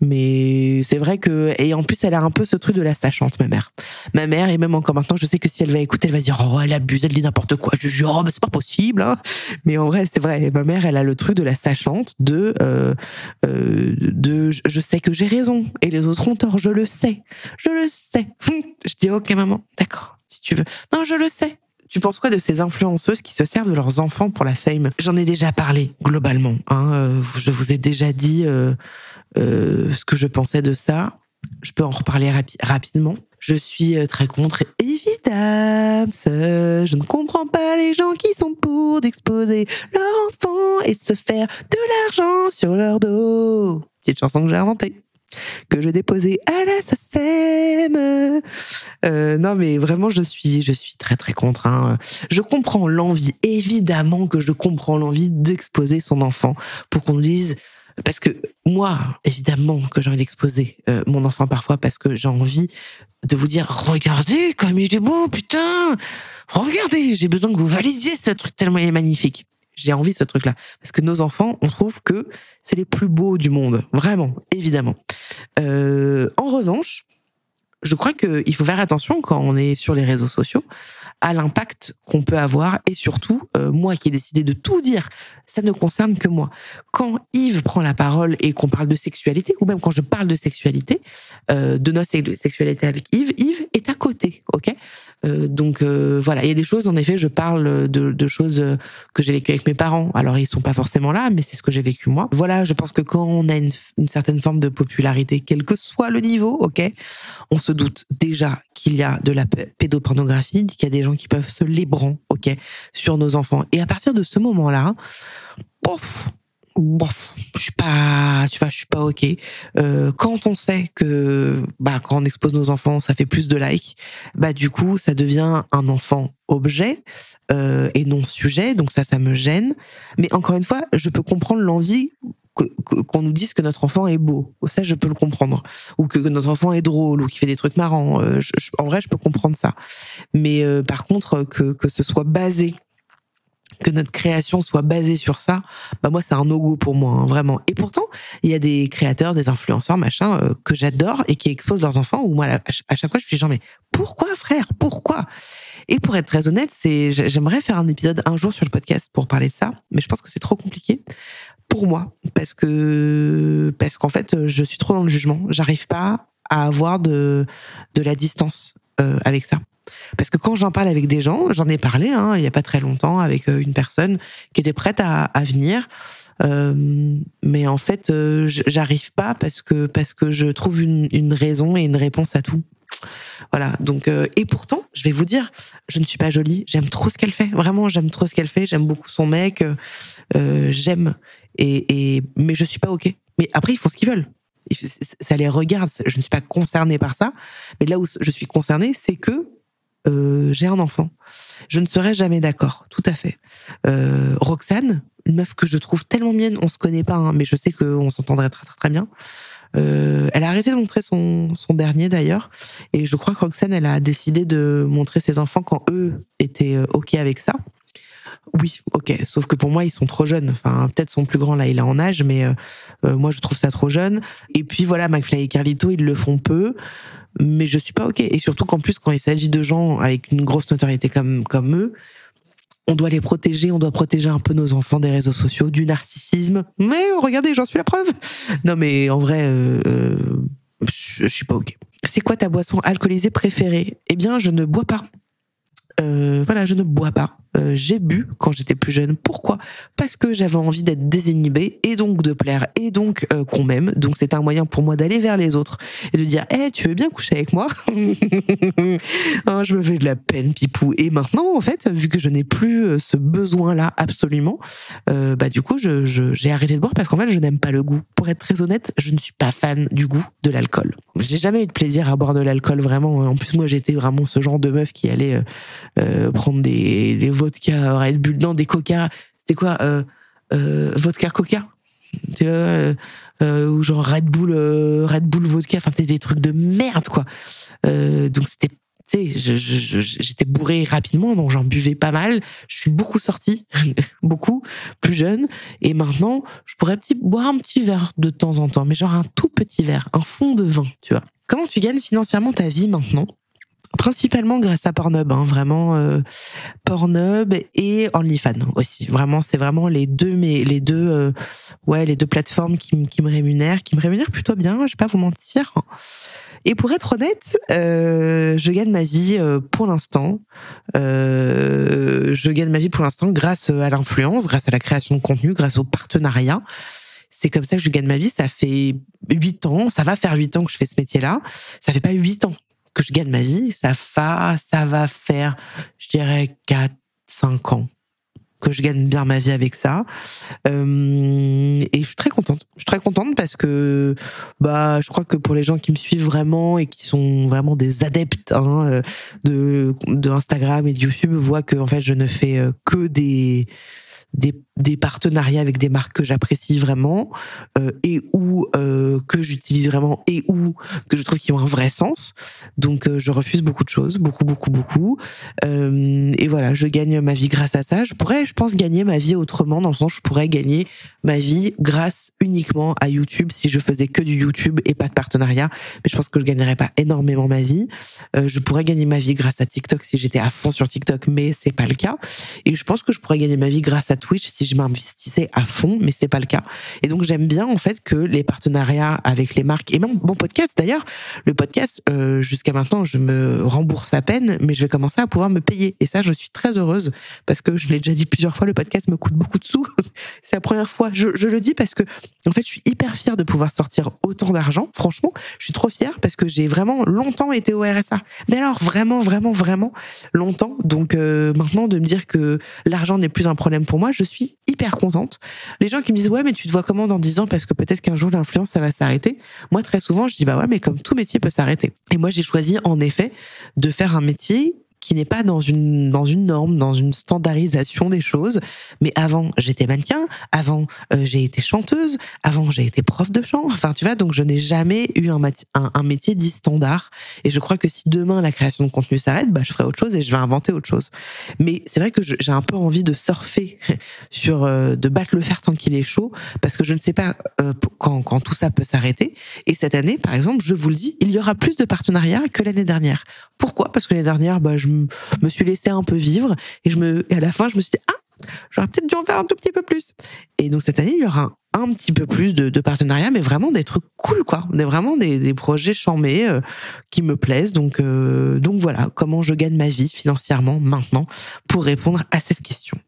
Mais c'est vrai que et en plus elle a un peu ce truc de la sachante ma mère. Ma mère et même encore maintenant, je sais que si elle va écouter, elle va dire oh elle abuse, elle dit n'importe quoi. Je dis oh mais c'est pas possible. Hein. Mais en vrai c'est vrai. Ma mère elle a le truc de la sachante de euh, euh, de je sais que j'ai raison et les autres ont tort. Je le sais. Je le sais. Je dis ok maman, d'accord si tu veux. Non je le sais. Tu penses quoi de ces influenceuses qui se servent de leurs enfants pour la fame? J'en ai déjà parlé globalement. Hein, euh, je vous ai déjà dit euh, euh, ce que je pensais de ça. Je peux en reparler rapi rapidement. Je suis très contre, évidemment. Je ne comprends pas les gens qui sont pour d'exposer leur enfant et se faire de l'argent sur leur dos. Petite chanson que j'ai inventée que je déposais à la SACEM. Euh, non, mais vraiment, je suis, je suis très très contre. Hein. Je comprends l'envie, évidemment que je comprends l'envie d'exposer son enfant pour qu'on dise. Parce que moi, évidemment que j'ai envie d'exposer euh, mon enfant parfois parce que j'ai envie de vous dire regardez comme il est beau, putain, regardez, j'ai besoin que vous valisiez ce truc tellement il est magnifique. J'ai envie de ce truc-là. Parce que nos enfants, on trouve que c'est les plus beaux du monde. Vraiment, évidemment. Euh, en revanche, je crois qu'il faut faire attention quand on est sur les réseaux sociaux à l'impact qu'on peut avoir et surtout, euh, moi qui ai décidé de tout dire, ça ne concerne que moi. Quand Yves prend la parole et qu'on parle de sexualité, ou même quand je parle de sexualité, euh, de notre sexualité avec Yves, Yves est à côté, ok? Euh, donc voilà, il y a des choses, en effet, je parle de, choses que j'ai vécues avec mes parents. Alors ils sont pas forcément là, mais c'est ce que j'ai vécu moi. Voilà, je pense que quand on a une, une, certaine forme de popularité, quel que soit le niveau, ok, on se doute déjà qu'il y a de la pédopornographie, qu'il y a des gens qui peuvent se lébran, ok, sur nos enfants. Et à partir de ce moment-là, je suis pas, tu vois, je suis pas ok. Euh, quand on sait que, bah, quand on expose nos enfants, ça fait plus de likes, bah, du coup, ça devient un enfant objet euh, et non sujet. Donc ça, ça me gêne. Mais encore une fois, je peux comprendre l'envie qu'on nous dise que notre enfant est beau. Ça, je peux le comprendre. Ou que notre enfant est drôle, ou qu'il fait des trucs marrants. Euh, en vrai, je peux comprendre ça. Mais euh, par contre, que, que ce soit basé que notre création soit basée sur ça, bah moi c'est un no-go pour moi, hein, vraiment. Et pourtant, il y a des créateurs, des influenceurs, machin, euh, que j'adore et qui exposent leurs enfants. Où moi, à chaque fois, je suis genre mais pourquoi, frère, pourquoi? Et pour être très honnête, c'est j'aimerais faire un épisode un jour sur le podcast pour parler de ça, mais je pense que c'est trop compliqué pour moi parce que parce qu'en fait, je suis trop dans le jugement. J'arrive pas à avoir de de la distance euh, avec ça. Parce que quand j'en parle avec des gens, j'en ai parlé hein, il n'y a pas très longtemps avec euh, une personne qui était prête à, venir. Euh, mais en fait, j'arrive pas parce que parce que je trouve une, une, raison et une réponse à tout. Voilà. Donc et pourtant, je vais vous dire, je ne suis pas jolie. J'aime trop ce qu'elle fait. Vraiment, j'aime trop ce qu'elle fait. J'aime beaucoup son mec. j'aime. Et, mais je suis pas ok. Mais après, ils font ce qu'ils veulent. Ça les regarde. Je ne suis pas concernée par ça. Mais là où je suis concernée, c'est que euh, j'ai un enfant. Je ne serais jamais d'accord, tout à fait. Euh, Roxane, une meuf que je trouve tellement mienne, on se connaît pas, hein, mais je sais qu'on s'entendrait très, très très bien. Euh, elle a arrêté de montrer son, son dernier d'ailleurs, et je crois que Roxane, elle a décidé de montrer ses enfants quand eux étaient ok avec ça. Oui, ok. Sauf que pour moi, ils sont trop jeunes. Enfin, peut-être son plus grand là, il est en âge, mais moi, je trouve ça trop jeune. Et puis voilà, McFly et Carlito, ils le font peu mais je suis pas ok. Et surtout qu'en plus, quand il s'agit de gens avec une grosse notoriété comme comme eux, on doit les protéger, on doit protéger un peu nos enfants des réseaux sociaux, du narcissisme. Mais regardez, j'en suis la preuve. Non, mais en vrai, euh, je, je suis pas ok. C'est quoi ta boisson alcoolisée préférée? Eh bien, je ne bois pas. Euh, voilà, je ne bois pas. Euh, j'ai bu quand j'étais plus jeune. Pourquoi? Parce que j'avais envie d'être désinhibée et donc de plaire et donc euh, qu'on m'aime. Donc c'est un moyen pour moi d'aller vers les autres et de dire "Eh, tu veux bien coucher avec moi? Oh, Je me fais de la peine, pipou. Et maintenant, en fait, vu que je n'ai plus euh, ce besoin-là absolument, bah du coup, j'ai arrêté de boire parce qu'en fait, je n'aime pas le goût. Pour être très honnête, je ne suis pas fan du goût de l'alcool. J'ai jamais eu de plaisir à boire de l'alcool vraiment. En plus, moi, j'étais vraiment ce genre de meuf qui allait prendre des vodka Red Bull, non, des coca. C'était quoi euh, euh, Vodka coca? Euh, ou genre Red Bull, Red Bull vodka. Enfin, c'était des trucs de merde, quoi. donc c'était tu sais, j'étais bourré rapidement, donc j'en buvais pas mal. Je suis beaucoup sortie, beaucoup, plus jeune. Et maintenant, je pourrais petit, boire un petit verre de temps en temps, mais genre un tout petit verre, un fond de vin, tu vois. Comment tu gagnes financièrement ta vie maintenant? Principalement grâce à Pornhub, hein, vraiment euh, Pornhub et OnlyFans aussi. Vraiment, c'est vraiment les deux, mais les deux, euh, ouais, les deux plateformes qui, qui, me rémunèrent, qui me rémunèrent plutôt bien. Je vais pas vous mentir. Et pour être honnête, euh, je gagne ma vie euh, pour l'instant. Euh, je gagne ma vie pour l'instant grâce à l'influence, grâce à la création de contenu, grâce au partenariat. C'est comme ça que je gagne ma vie. Ça fait huit ans, ça va faire huit ans que je fais ce métier-là. Ça fait pas huit ans que je gagne ma vie, ça va, ça va faire, je dirais, 4, 5 ans que je gagne bien ma vie avec ça. Euh, et je suis très contente. Je suis très contente parce que bah je crois que pour les gens qui me suivent vraiment et qui sont vraiment des adeptes hein, euh, de, de Instagram et de YouTube voient que en fait je ne fais euh, que des des, des, partenariats avec des marques que j'apprécie vraiment euh, et ou euh, que j'utilise vraiment et ou que je trouve qu'ils ont un vrai sens. Donc euh, je refuse beaucoup de choses, beaucoup beaucoup beaucoup. Euh, et voilà, je gagne ma vie grâce à ça. Je pourrais, je pense, gagner ma vie autrement dans le sens où je pourrais gagner ma vie grâce uniquement à YouTube si je faisais que du YouTube et pas de partenariat. Mais je pense que je gagnerais pas énormément ma vie. je pourrais gagner ma vie grâce à TikTok si j'étais à fond sur TikTok, mais c'est pas le cas. Et je pense que je pourrais gagner ma vie grâce à Twitch si je m'investissais à fond, mais c'est pas le cas. Et donc j'aime bien en fait que les partenariats avec les marques et même mon podcast d'ailleurs, le podcast euh, jusqu'à maintenant je me rembourse à peine, mais je vais commencer à pouvoir me payer. Et ça je suis très heureuse parce que je l'ai déjà dit plusieurs fois, le podcast me coûte beaucoup de sous. c'est la première fois. Je, le dis parce que en fait je suis hyper fière de pouvoir sortir autant d'argent. Franchement, je suis trop fière parce que j'ai vraiment longtemps été au RSA. Mais alors vraiment vraiment vraiment longtemps. Donc euh, maintenant de me dire que l'argent n'est plus un problème pour moi je suis hyper contente. Les gens qui me disent ouais mais tu te vois comment dans 10 ans? Parce que peut-être qu'un jour l'influence ça va s'arrêter. Moi très souvent je dis bah ouais mais comme tout métier peut s'arrêter. Et moi j'ai choisi en effet de faire un métier qui n'est pas dans une dans une norme, dans une standardisation des choses. Mais avant, j'étais mannequin, avant euh, j'ai été chanteuse, avant j'ai été prof de chant. Enfin, tu vois, donc je n'ai jamais eu un, un, un, métier dit standard. Et je crois que si demain la création de contenu s'arrête, bah je ferai autre chose et je vais inventer autre chose. Mais c'est vrai que j'ai un peu envie de surfer sur euh, de battre le fer tant qu'il est chaud, parce que je ne sais pas euh, quand quand tout ça peut s'arrêter. Et cette année, par exemple, je vous le dis, il y aura plus de partenariats que l'année dernière. Pourquoi? Parce que l'année dernière, bah, je me suis laissé un peu vivre et je me, à la fin, je me suis dit, ah, j'aurais peut-être dû en faire un tout petit peu plus. Et donc cette année, il y aura un, petit peu plus de, partenariats, mais vraiment des trucs cool, quoi. Des, vraiment des, projets chamés euh, qui me plaisent. Donc, euh, donc voilà, comment je gagne ma vie financièrement maintenant pour répondre à cette question.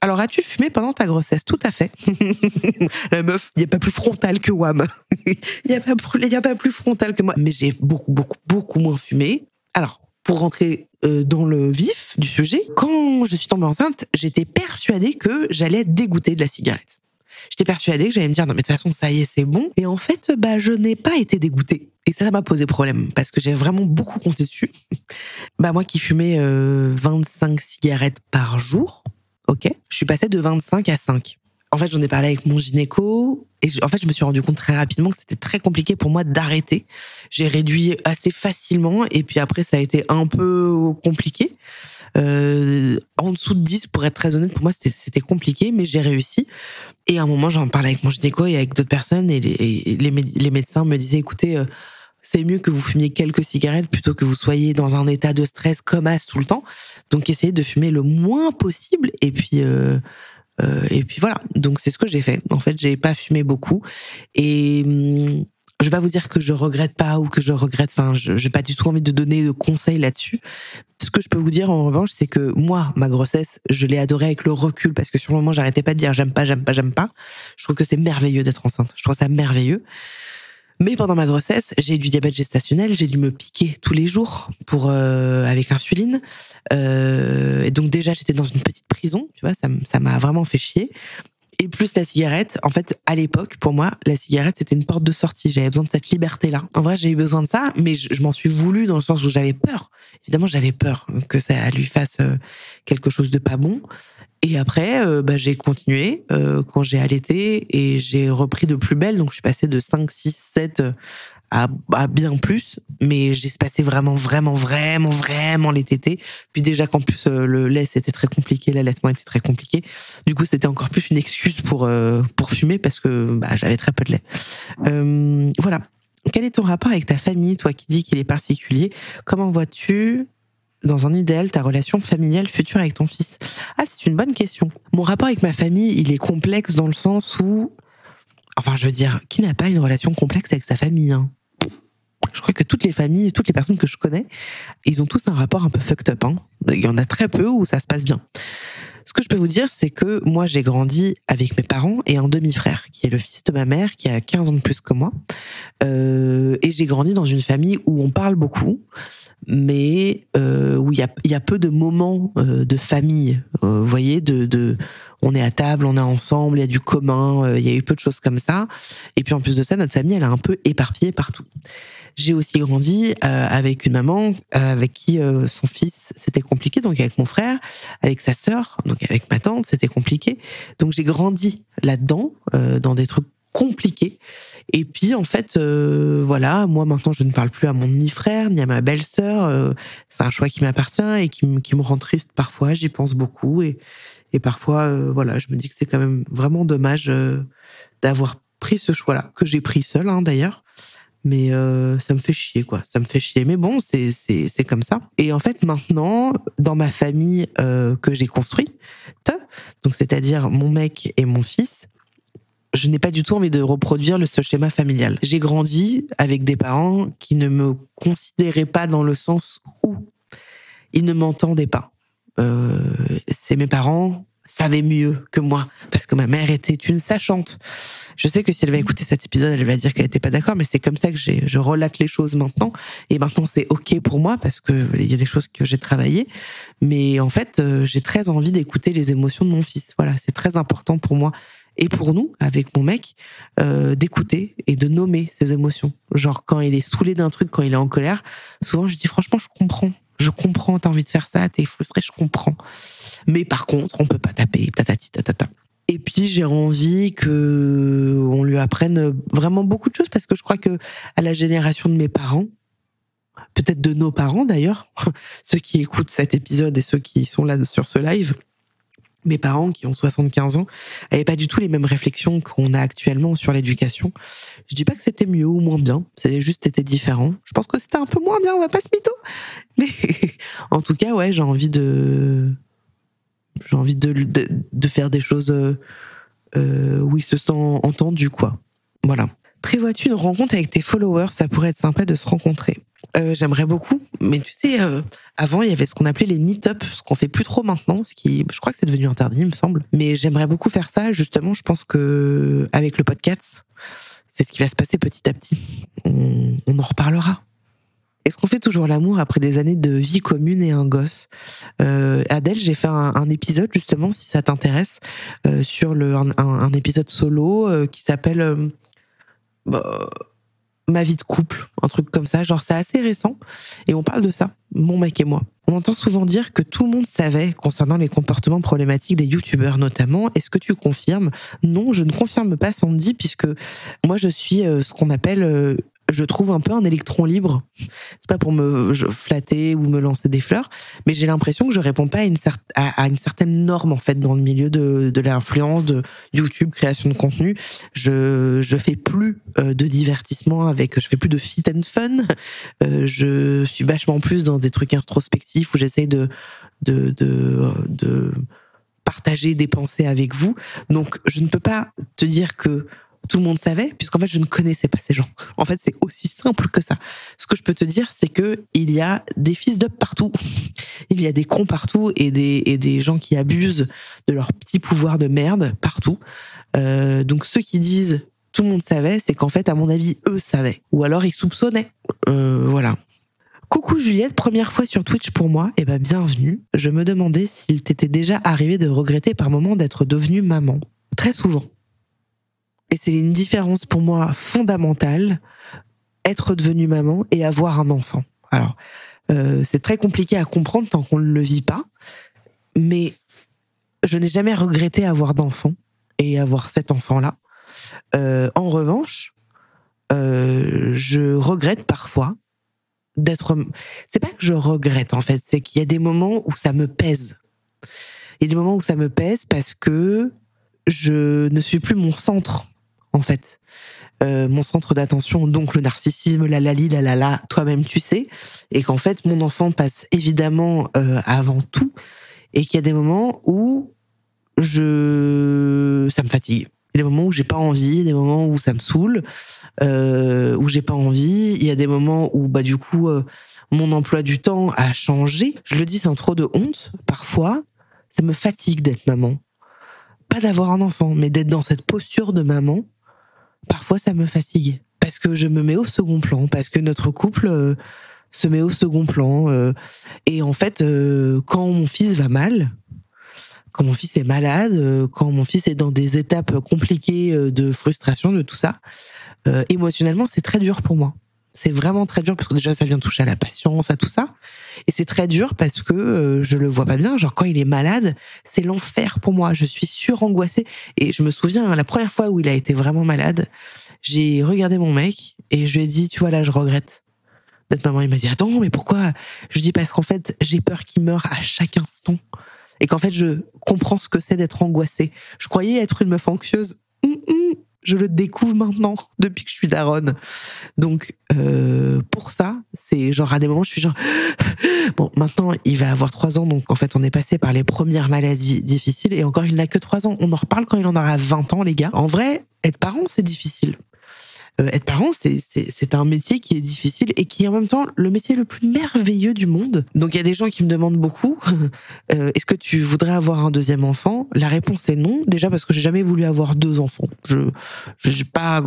Alors, as-tu fumé pendant ta grossesse? Tout à fait. La meuf, il n'y a pas plus frontal que Wam. Il n'y a, pas, a pas plus frontal que moi. Mais j'ai beaucoup, beaucoup, beaucoup moins fumé. Alors, pour rentrer euh, dans le vif du sujet, quand je suis tombée enceinte, j'étais persuadée que j'allais dégoûter de la cigarette. J'étais persuadée que j'allais me dire non mais de toute façon ça y est c'est bon et en fait bah je n'ai pas été dégoûtée et ça m'a posé problème parce que j'ai vraiment beaucoup compté dessus. bah moi qui fumais 25 euh, cigarettes par jour, ok, je suis passée de 25 à 5 en fait, j'en ai parlé avec mon gynéco et en fait, je me suis rendu compte très rapidement que c'était très compliqué pour moi d'arrêter. J'ai réduit assez facilement et puis après, ça a été un peu compliqué. Euh, en dessous de 10, pour être très honnête, pour moi, c'était compliqué, mais j'ai réussi. Et à un moment, j'en parlais avec mon gynéco et avec d'autres personnes et les, les, médecins me disaient, écoutez, euh, c'est mieux que vous fumiez quelques cigarettes plutôt que vous soyez dans un état de stress comme as tout le temps. Donc, essayez de fumer le moins possible et puis... Euh, euh, et puis voilà, donc c'est ce que j'ai fait. En fait, j'ai pas fumé beaucoup et hum, je vais pas vous dire que je regrette pas ou que je regrette. Enfin, je j'ai pas du tout envie de donner de conseils là-dessus. Ce que je peux vous dire en revanche, c'est que moi, ma grossesse, je l'ai adorée avec le recul parce que sur le moment, j'arrêtais pas de dire j'aime pas, j'aime pas, j'aime pas. Je trouve que c'est merveilleux d'être enceinte. Je trouve ça merveilleux. Mais pendant ma grossesse, j'ai eu du diabète gestationnel, j'ai dû me piquer tous les jours pour euh, avec l'insuline. Euh, et donc déjà, j'étais dans une petite prison, tu vois, ça m'a vraiment fait chier. Et plus la cigarette, en fait, à l'époque, pour moi, la cigarette, c'était une porte de sortie. J'avais besoin de cette liberté-là. En vrai, j'ai eu besoin de ça, mais je, m'en suis voulu dans le sens où j'avais peur. Évidemment, j'avais peur que ça lui fasse euh, quelque chose de pas bon. Et après, euh, bah, j'ai continué euh, quand j'ai allaité et j'ai repris de plus belle. Donc, je suis passée de 5, 6, 7 à, bien plus. Mais j'ai passé vraiment, vraiment, vraiment, vraiment les tétés. Puis déjà qu'en plus, euh, le lait, c'était très compliqué. L'allaitement était très compliqué. Du coup, c'était encore plus une excuse pour, pour fumer parce que bah, j'avais très peu de lait. voilà. Quel est ton rapport avec ta famille, toi qui dis qu'il est particulier? Comment vois-tu dans un idéal, ta relation familiale future avec ton fils Ah, c'est une bonne question. Mon rapport avec ma famille, il est complexe dans le sens où, enfin, je veux dire, qui n'a pas une relation complexe avec sa famille hein? Je crois que toutes les familles, toutes les personnes que je connais, ils ont tous un rapport un peu fucked up. Hein il y en a très peu où ça se passe bien. Ce que je peux vous dire, c'est que moi, j'ai grandi avec mes parents et un demi-frère, qui est le fils de ma mère, qui a 15 ans de plus que moi. Euh, et j'ai grandi dans une famille où on parle beaucoup, mais euh, où il y a, y a, peu de moments euh, de famille. Euh, vous voyez, de, de, on est à table, on est ensemble, il y a du commun, euh, il y a eu peu de choses comme ça. Et puis en plus de ça, notre famille, elle est un peu éparpillée partout. J'ai aussi grandi euh, avec une maman avec qui son fils c'était compliqué, donc avec mon frère, avec sa sœur, donc avec ma tante c'était compliqué. Donc j'ai grandi là-dedans, dans des trucs compliqué. Et puis en fait, euh, voilà, moi maintenant je ne parle plus à mon ni frère ni à ma belle-sœur. Euh, c'est un choix qui m'appartient et qui, qui, me rend triste parfois. J'y pense beaucoup et, et parfois, euh, voilà, je me dis que c'est quand même vraiment dommage d'avoir pris ce choix-là que j'ai pris seul hein, d'ailleurs. Mais ça me fait chier quoi, ça me fait chier. Mais bon, c'est comme ça. Et en fait maintenant, dans ma famille que j'ai construite, donc c'est-à-dire mon mec et mon fils, je n'ai pas du tout envie de reproduire le ce schéma familial. J'ai grandi avec des parents qui ne me considéraient pas dans le sens où ils ne m'entendaient pas. Euh, c'est mes parents savaient mieux que moi parce que ma mère était une sachante. Je sais que si elle va écouter cet épisode, elle va dire qu'elle n'était pas d'accord, mais c'est comme ça que je relate les choses maintenant. Et maintenant, c'est ok pour moi parce que il y a des choses que j'ai travaillées. Mais en fait, euh, j'ai très envie d'écouter les émotions de mon fils. Voilà, c'est très important pour moi et pour nous, avec mon mec, euh, d'écouter et de nommer ses émotions. Genre quand il est saoulé d'un truc, quand il est en colère, souvent je dis franchement je comprends. Je comprends, t'as envie de faire ça, t'es frustré, je comprends. Mais par contre, on peut pas taper, tatati, tatata. Et puis j'ai envie que on lui apprenne vraiment beaucoup de choses parce que je crois que à la génération de mes parents, peut-être de nos parents d'ailleurs, ceux qui écoutent cet épisode et ceux qui sont là sur ce live, mes parents qui ont 75 ans n'avaient pas du tout les mêmes réflexions qu'on a actuellement sur l'éducation. Je dis pas que c'était mieux ou moins bien, c'était juste été différent. Je pense que c'était un peu moins bien, on va pas se mytho. Mais en tout cas, ouais, j'ai envie de j'ai envie de, de, faire des choses euh, où il se sent entendu, quoi. Voilà. Prévois-tu une rencontre avec tes followers? Ça pourrait être sympa de se rencontrer. Euh, j'aimerais beaucoup, mais tu sais, euh, avant il y avait ce qu'on appelait les meet-up, ce qu'on fait plus trop maintenant, ce qui, je crois que c'est devenu interdit, il me semble. Mais j'aimerais beaucoup faire ça. Justement, je pense que avec le podcast, c'est ce qui va se passer petit à petit. On, en reparlera. Est-ce qu'on fait toujours l'amour après des années de vie commune et un gosse? Euh, Adèle, j'ai fait un, épisode justement, si ça t'intéresse, sur le, un, épisode solo qui s'appelle bah, ma vie de couple, un truc comme ça. Genre, c'est assez récent. Et on parle de ça, mon mec et moi. On entend souvent dire que tout le monde savait concernant les comportements problématiques des youtubeurs notamment. Est-ce que tu confirmes? Non, je ne confirme pas Sandy puisque moi je suis euh, ce qu'on appelle euh, je trouve un peu un électron libre. C'est pas pour me flatter ou me lancer des fleurs, mais j'ai l'impression que je réponds pas à une, certaine norme en fait dans le milieu de, de l'influence, de YouTube, création de contenu. Je je fais plus euh, de divertissement avec, je fais plus de fit and fun. Euh, je suis vachement plus dans des trucs introspectifs où j'essaie de de, de de partager des pensées avec vous. Donc je ne peux pas te dire que tout le monde savait, puisqu'en fait, je ne connaissais pas ces gens. En fait, c'est aussi simple que ça. Ce que je peux te dire, c'est que il y a des fils d'up partout. il y a des cons partout et des, et des gens qui abusent de leur petit pouvoir de merde partout. Euh, donc, ceux qui disent tout le monde savait, c'est qu'en fait, à mon avis, eux savaient. Ou alors, ils soupçonnaient. Euh, voilà. Coucou Juliette, première fois sur Twitch pour moi, eh ben bienvenue. Je me demandais s'il t'était déjà arrivé de regretter par moment d'être devenue maman. Très souvent. Et c'est une différence pour moi fondamentale, être devenue maman et avoir un enfant. Alors, euh, c'est très compliqué à comprendre tant qu'on ne le vit pas, mais je n'ai jamais regretté avoir d'enfant et avoir cet enfant-là. Euh, en revanche, euh, je regrette parfois d'être. C'est pas que je regrette en fait, c'est qu'il y a des moments où ça me pèse. Il y a des moments où ça me pèse parce que je ne suis plus mon centre en fait. Euh, mon centre d'attention, donc le narcissisme, la lali, la la la, toi-même tu sais, et qu'en fait mon enfant passe évidemment euh, avant tout, et qu'il y a des moments où je, ça me fatigue, des moments où j'ai pas envie, des moments où ça me saoule, euh, où j'ai pas envie, il y a des moments où bah du coup mon emploi du temps a changé. Je le dis sans trop de honte, parfois ça me fatigue d'être maman, pas d'avoir un enfant, mais d'être dans cette posture de maman parfois ça me fatigue parce que je me mets au second plan, parce que notre couple euh, se met au second plan. Euh, et en fait, euh, quand mon fils va mal, quand mon fils est malade, quand mon fils est dans des étapes compliquées de frustration, de tout ça, émotionnellement, c'est très dur pour moi. C'est vraiment très dur parce que déjà ça vient toucher à la patience, à tout ça. Et c'est très dur parce que euh, je le vois pas bien. Genre quand il est malade, c'est l'enfer pour moi. Je suis surangoissée. Et je me souviens, hein, la première fois où il a été vraiment malade, j'ai regardé mon mec et je lui ai dit, tu vois là, je regrette d'être maman. Il m'a dit, attends, mais pourquoi? Je lui dis parce qu'en fait, j'ai peur qu'il meure à chaque instant. Et qu'en fait, je comprends ce que c'est d'être angoissée. Je croyais être une meuf anxieuse. Hum, hum je le découvre maintenant depuis que je suis daronne. Donc euh, pour ça, c'est genre à des moments je suis genre bon maintenant il va avoir trois ans donc en fait on est passé par les premières maladies difficiles et encore il n'a que trois ans. On en reparle quand il en aura 20 ans les gars. En vrai être parent c'est difficile. Euh, être parent, c'est un métier qui est difficile et qui est en même temps le métier le plus merveilleux du monde. Donc il y a des gens qui me demandent beaucoup, euh, est-ce que tu voudrais avoir un deuxième enfant? La réponse est non, déjà parce que j'ai jamais voulu avoir deux enfants. Je n'ai pas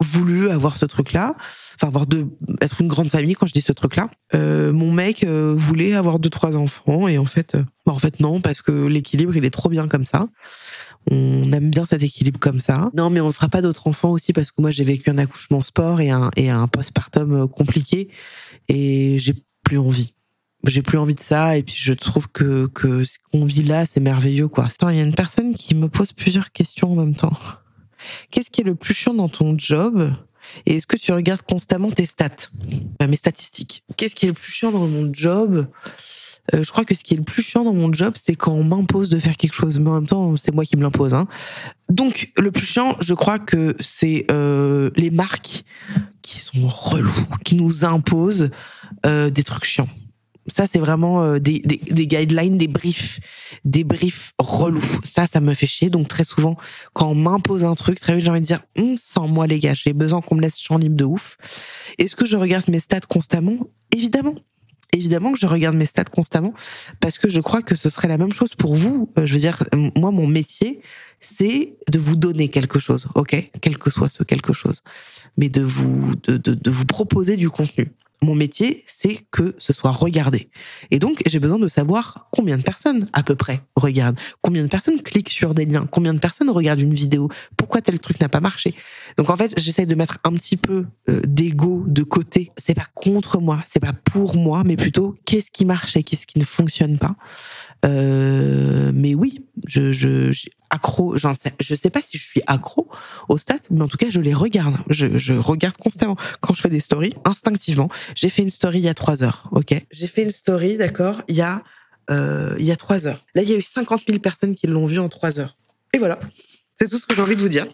voulu avoir ce truc-là, enfin avoir deux, être une grande famille quand je dis ce truc-là. Euh, mon mec voulait avoir deux trois enfants et en fait, bah, en fait non parce que l'équilibre il est trop bien comme ça. On aime bien cet équilibre comme ça. Non, mais on ne fera pas d'autres enfants aussi parce que moi j'ai vécu un accouchement sport et un, et un postpartum euh, compliqué et j'ai plus envie. j'ai plus envie de ça et puis je trouve que que ce qu'on vit là c'est merveilleux quoi. il y a une personne qui me pose plusieurs questions en même temps. Qu'est-ce qui est le plus chiant dans ton job? Et est-ce que tu regardes constamment tes stats, mes statistiques Qu'est-ce qui est le plus chiant dans mon job? Euh, je crois que ce qui est le plus chiant dans mon job, c'est quand on m'impose de faire quelque chose. Mais en même temps, c'est moi qui me l'impose. Hein. Donc, le plus chiant, je crois que c'est euh, les marques qui sont relous, qui nous imposent euh, des trucs chiants. Ça, c'est vraiment euh, des, des, des, guidelines, des briefs, des briefs relous. Ça, ça me fait chier. Donc, très souvent, quand on m'impose un truc, très vite, j'ai envie de dire, hum, sans moi, les gars, j'ai besoin qu'on me laisse champ libre de ouf. Est-ce que je regarde mes stats constamment? Évidemment. Évidemment que je regarde mes stats constamment parce que je crois que ce serait la même chose pour vous. Euh, je veux dire, moi, mon métier, c'est de vous donner quelque chose, ok, quel que soit ce quelque chose, mais de vous de, de, de vous proposer du contenu mon métier, c'est que ce soit regardé. Et donc, j'ai besoin de savoir combien de personnes, à peu près, regardent, combien de personnes cliquent sur des liens, combien de personnes regardent une vidéo, pourquoi tel truc n'a pas marché? Donc, en fait, j'essaie de mettre un petit peu euh, d'ego de côté. C'est pas contre moi, c'est pas pour moi, mais plutôt qu'est-ce qui marche et qu'est-ce qui ne fonctionne pas. Euh, mais oui, je, je, accro, j'en sais, je sais pas si je suis accro aux stats, mais en tout cas, je les regarde. Je, je regarde constamment. Quand je fais des stories, instinctivement, j'ai fait une story il y a trois heures, ok? J'ai fait une story, d'accord, il y a, euh, y a trois heures. Là, il y a eu 50 000 personnes qui l'ont vue en trois heures. Et voilà. C'est tout ce que j'ai envie de vous dire.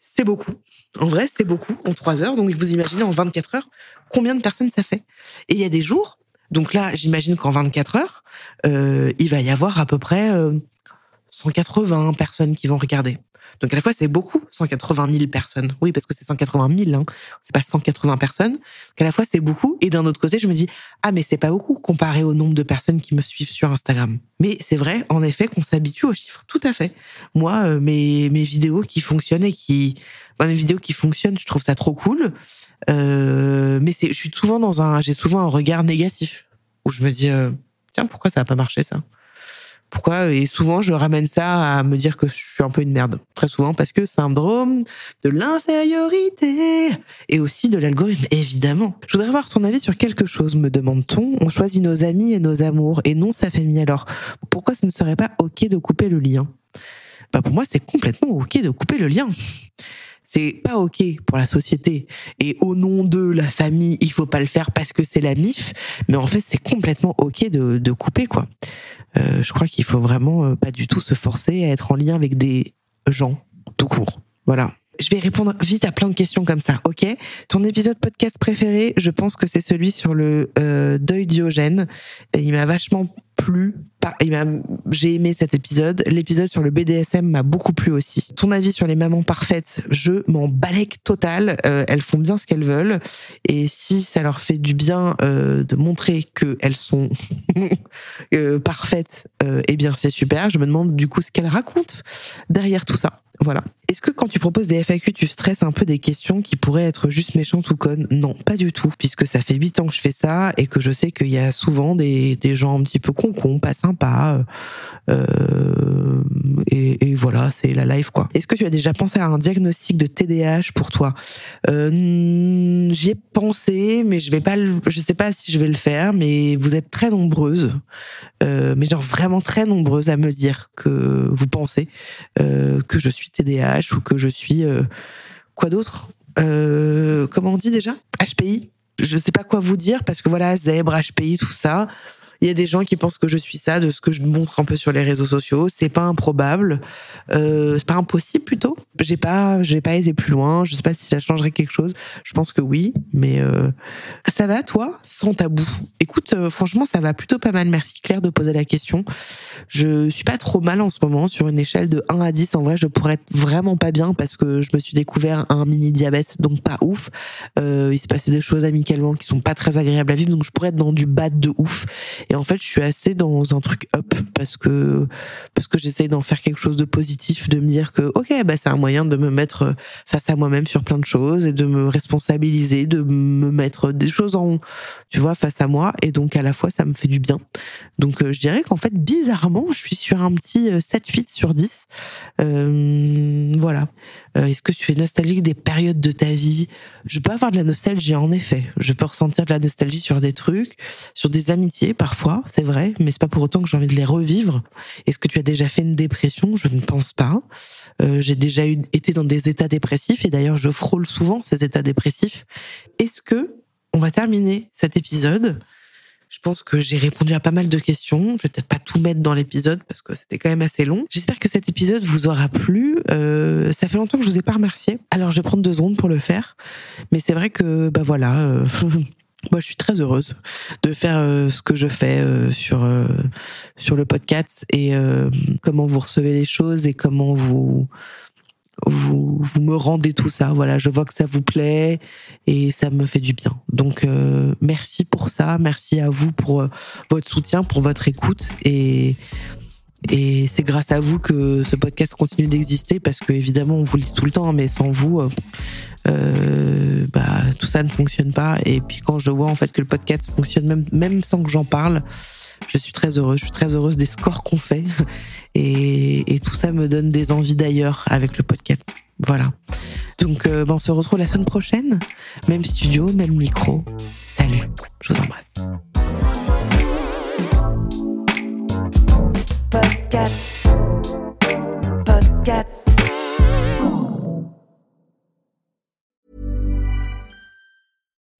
C'est beaucoup. En vrai, c'est beaucoup en trois heures. Donc, vous imaginez en 24 heures combien de personnes ça fait. Et il y a des jours, donc là, j'imagine qu'en 24 heures, euh, il va y avoir à peu près euh, 180 personnes qui vont regarder. Donc à la fois, c'est beaucoup, 180 000 personnes. Oui, parce que c'est 180 000, hein. c'est pas 180 personnes. Donc à la fois, c'est beaucoup. Et d'un autre côté, je me dis, ah, mais c'est pas beaucoup comparé au nombre de personnes qui me suivent sur Instagram. Mais c'est vrai, en effet, qu'on s'habitue aux chiffres. Tout à fait. Moi, euh, mes, mes vidéos qui fonctionnent et qui... mes vidéos qui fonctionnent, je trouve ça trop cool. Euh, mais je suis souvent dans un... J'ai souvent un regard négatif. Où je me dis, euh, tiens, pourquoi ça a pas marché, ça? Pourquoi Et souvent, je ramène ça à me dire que je suis un peu une merde. Très souvent parce que syndrome de l'infériorité et aussi de l'algorithme, évidemment. Je voudrais avoir ton avis sur quelque chose, me demande-t-on. On choisit nos amis et nos amours et non sa famille. Alors, pourquoi ce ne serait pas OK de couper le lien? Bah Pour moi, c'est complètement OK de couper le lien c'est pas ok pour la société. Et au nom de la famille, il faut pas le faire parce que c'est la MIF. Mais en fait, c'est complètement ok de, de couper quoi. Euh, je crois qu'il faut vraiment euh, pas du tout se forcer à être en lien avec des gens tout court. Voilà. Je vais répondre vite à plein de questions comme ça, ok? Ton épisode podcast préféré, je pense que c'est celui sur le euh, deuil diogène. Il m'a vachement plu. J'ai aimé cet épisode. L'épisode sur le BDSM m'a beaucoup plu aussi. Ton avis sur les mamans parfaites, je m'en balèque total. Euh, elles font bien ce qu'elles veulent. Et si ça leur fait du bien euh, de montrer qu'elles sont parfaites, eh bien c'est super. Je me demande du coup ce qu'elles racontent derrière tout ça. Voilà. Est-ce que quand tu proposes des FAQ, tu stresses un peu des questions qui pourraient être juste méchantes ou connes? Non, pas du tout, puisque ça fait huit ans que je fais ça et que je sais qu'il y a souvent des, des gens un petit peu concon, pas sympas. Euh, et, et, voilà, c'est la life quoi. Est-ce que tu as déjà pensé à un diagnostic de TDAH pour toi? Euh, J'y ai pensé, mais je vais pas, le, je sais pas si je vais le faire. Mais vous êtes très nombreuses, euh, mais genre vraiment très nombreuses à me dire que vous pensez euh, que je suis TDAH ou que je suis euh, quoi d'autre? Euh, Comment on dit déjà? HPI. Je sais pas quoi vous dire parce que voilà, zèbre, HPI, tout ça. Il y a des gens qui pensent que je suis ça, de ce que je montre un peu sur les réseaux sociaux. C'est pas improbable, euh, c'est pas impossible plutôt. J'ai pas, j'ai pas été plus loin. Je sais pas si ça changerait quelque chose. Je pense que oui, mais euh, ça va toi, sans tabou. Écoute, euh, franchement, ça va plutôt pas mal. Merci Claire de poser la question. Je suis pas trop mal en ce moment sur une échelle de 1 à 10. En vrai, je pourrais être vraiment pas bien parce que je me suis découvert un mini diabète, donc pas ouf. Euh, il se passait des choses amicalement qui sont pas très agréables à vivre, donc je pourrais être dans du bad de ouf. Et en fait, je suis assez dans un truc up parce que parce que j'essaye d'en faire quelque chose de positif, de me dire que ok, bah c'est un moyen de me mettre face à moi-même sur plein de choses et de me responsabiliser, de me mettre des choses en, tu vois, face à moi. Et donc à la fois, ça me fait du bien. Donc euh, je dirais qu'en fait, bizarrement, je suis sur un petit 7-8 euh, sur 10. Euh, voilà. Euh, Est-ce que tu es nostalgique des périodes de ta vie? Je peux avoir de la nostalgie, en effet. Je peux ressentir de la nostalgie sur des trucs, sur des amitiés parfois, c'est vrai, mais c'est pas pour autant que j'ai envie de les revivre. Est-ce que tu as déjà fait une dépression? Je ne pense pas. Euh, j'ai déjà eu, été dans des états dépressifs et d'ailleurs je frôle souvent ces états dépressifs. Est-ce que on va terminer cet épisode je pense que j'ai répondu à pas mal de questions. Je vais peut-être pas tout mettre dans l'épisode parce que c'était quand même assez long. J'espère que cet épisode vous aura plu. Euh, ça fait longtemps que je vous ai pas remercié. Alors je vais prendre deux secondes pour le faire. Mais c'est vrai que bah voilà. Euh, Moi, je suis très heureuse de faire euh, ce que je fais sur sur le podcast et comment vous recevez les choses et comment vous vous vous me rendez tout ça. Voilà, je vois que ça vous plaît et ça me fait du bien. Donc euh, merci pour ça, merci à vous pour euh, votre soutien, pour votre écoute et et c'est grâce à vous que ce podcast continue d'exister parce que évidemment on vous le dit tout le temps, mais sans vous, euh, euh, bah tout ça ne fonctionne pas. Et puis quand je vois en fait que le podcast fonctionne même même sans que j'en parle, je suis très heureuse. Je suis très heureuse des scores qu'on fait et, tout ça me donne des envies d'ailleurs avec le podcast. Voilà. Donc euh, bah, on se retrouve la semaine prochaine, même studio, même micro. Salut, je vous embrasse. Podcast. Podcast.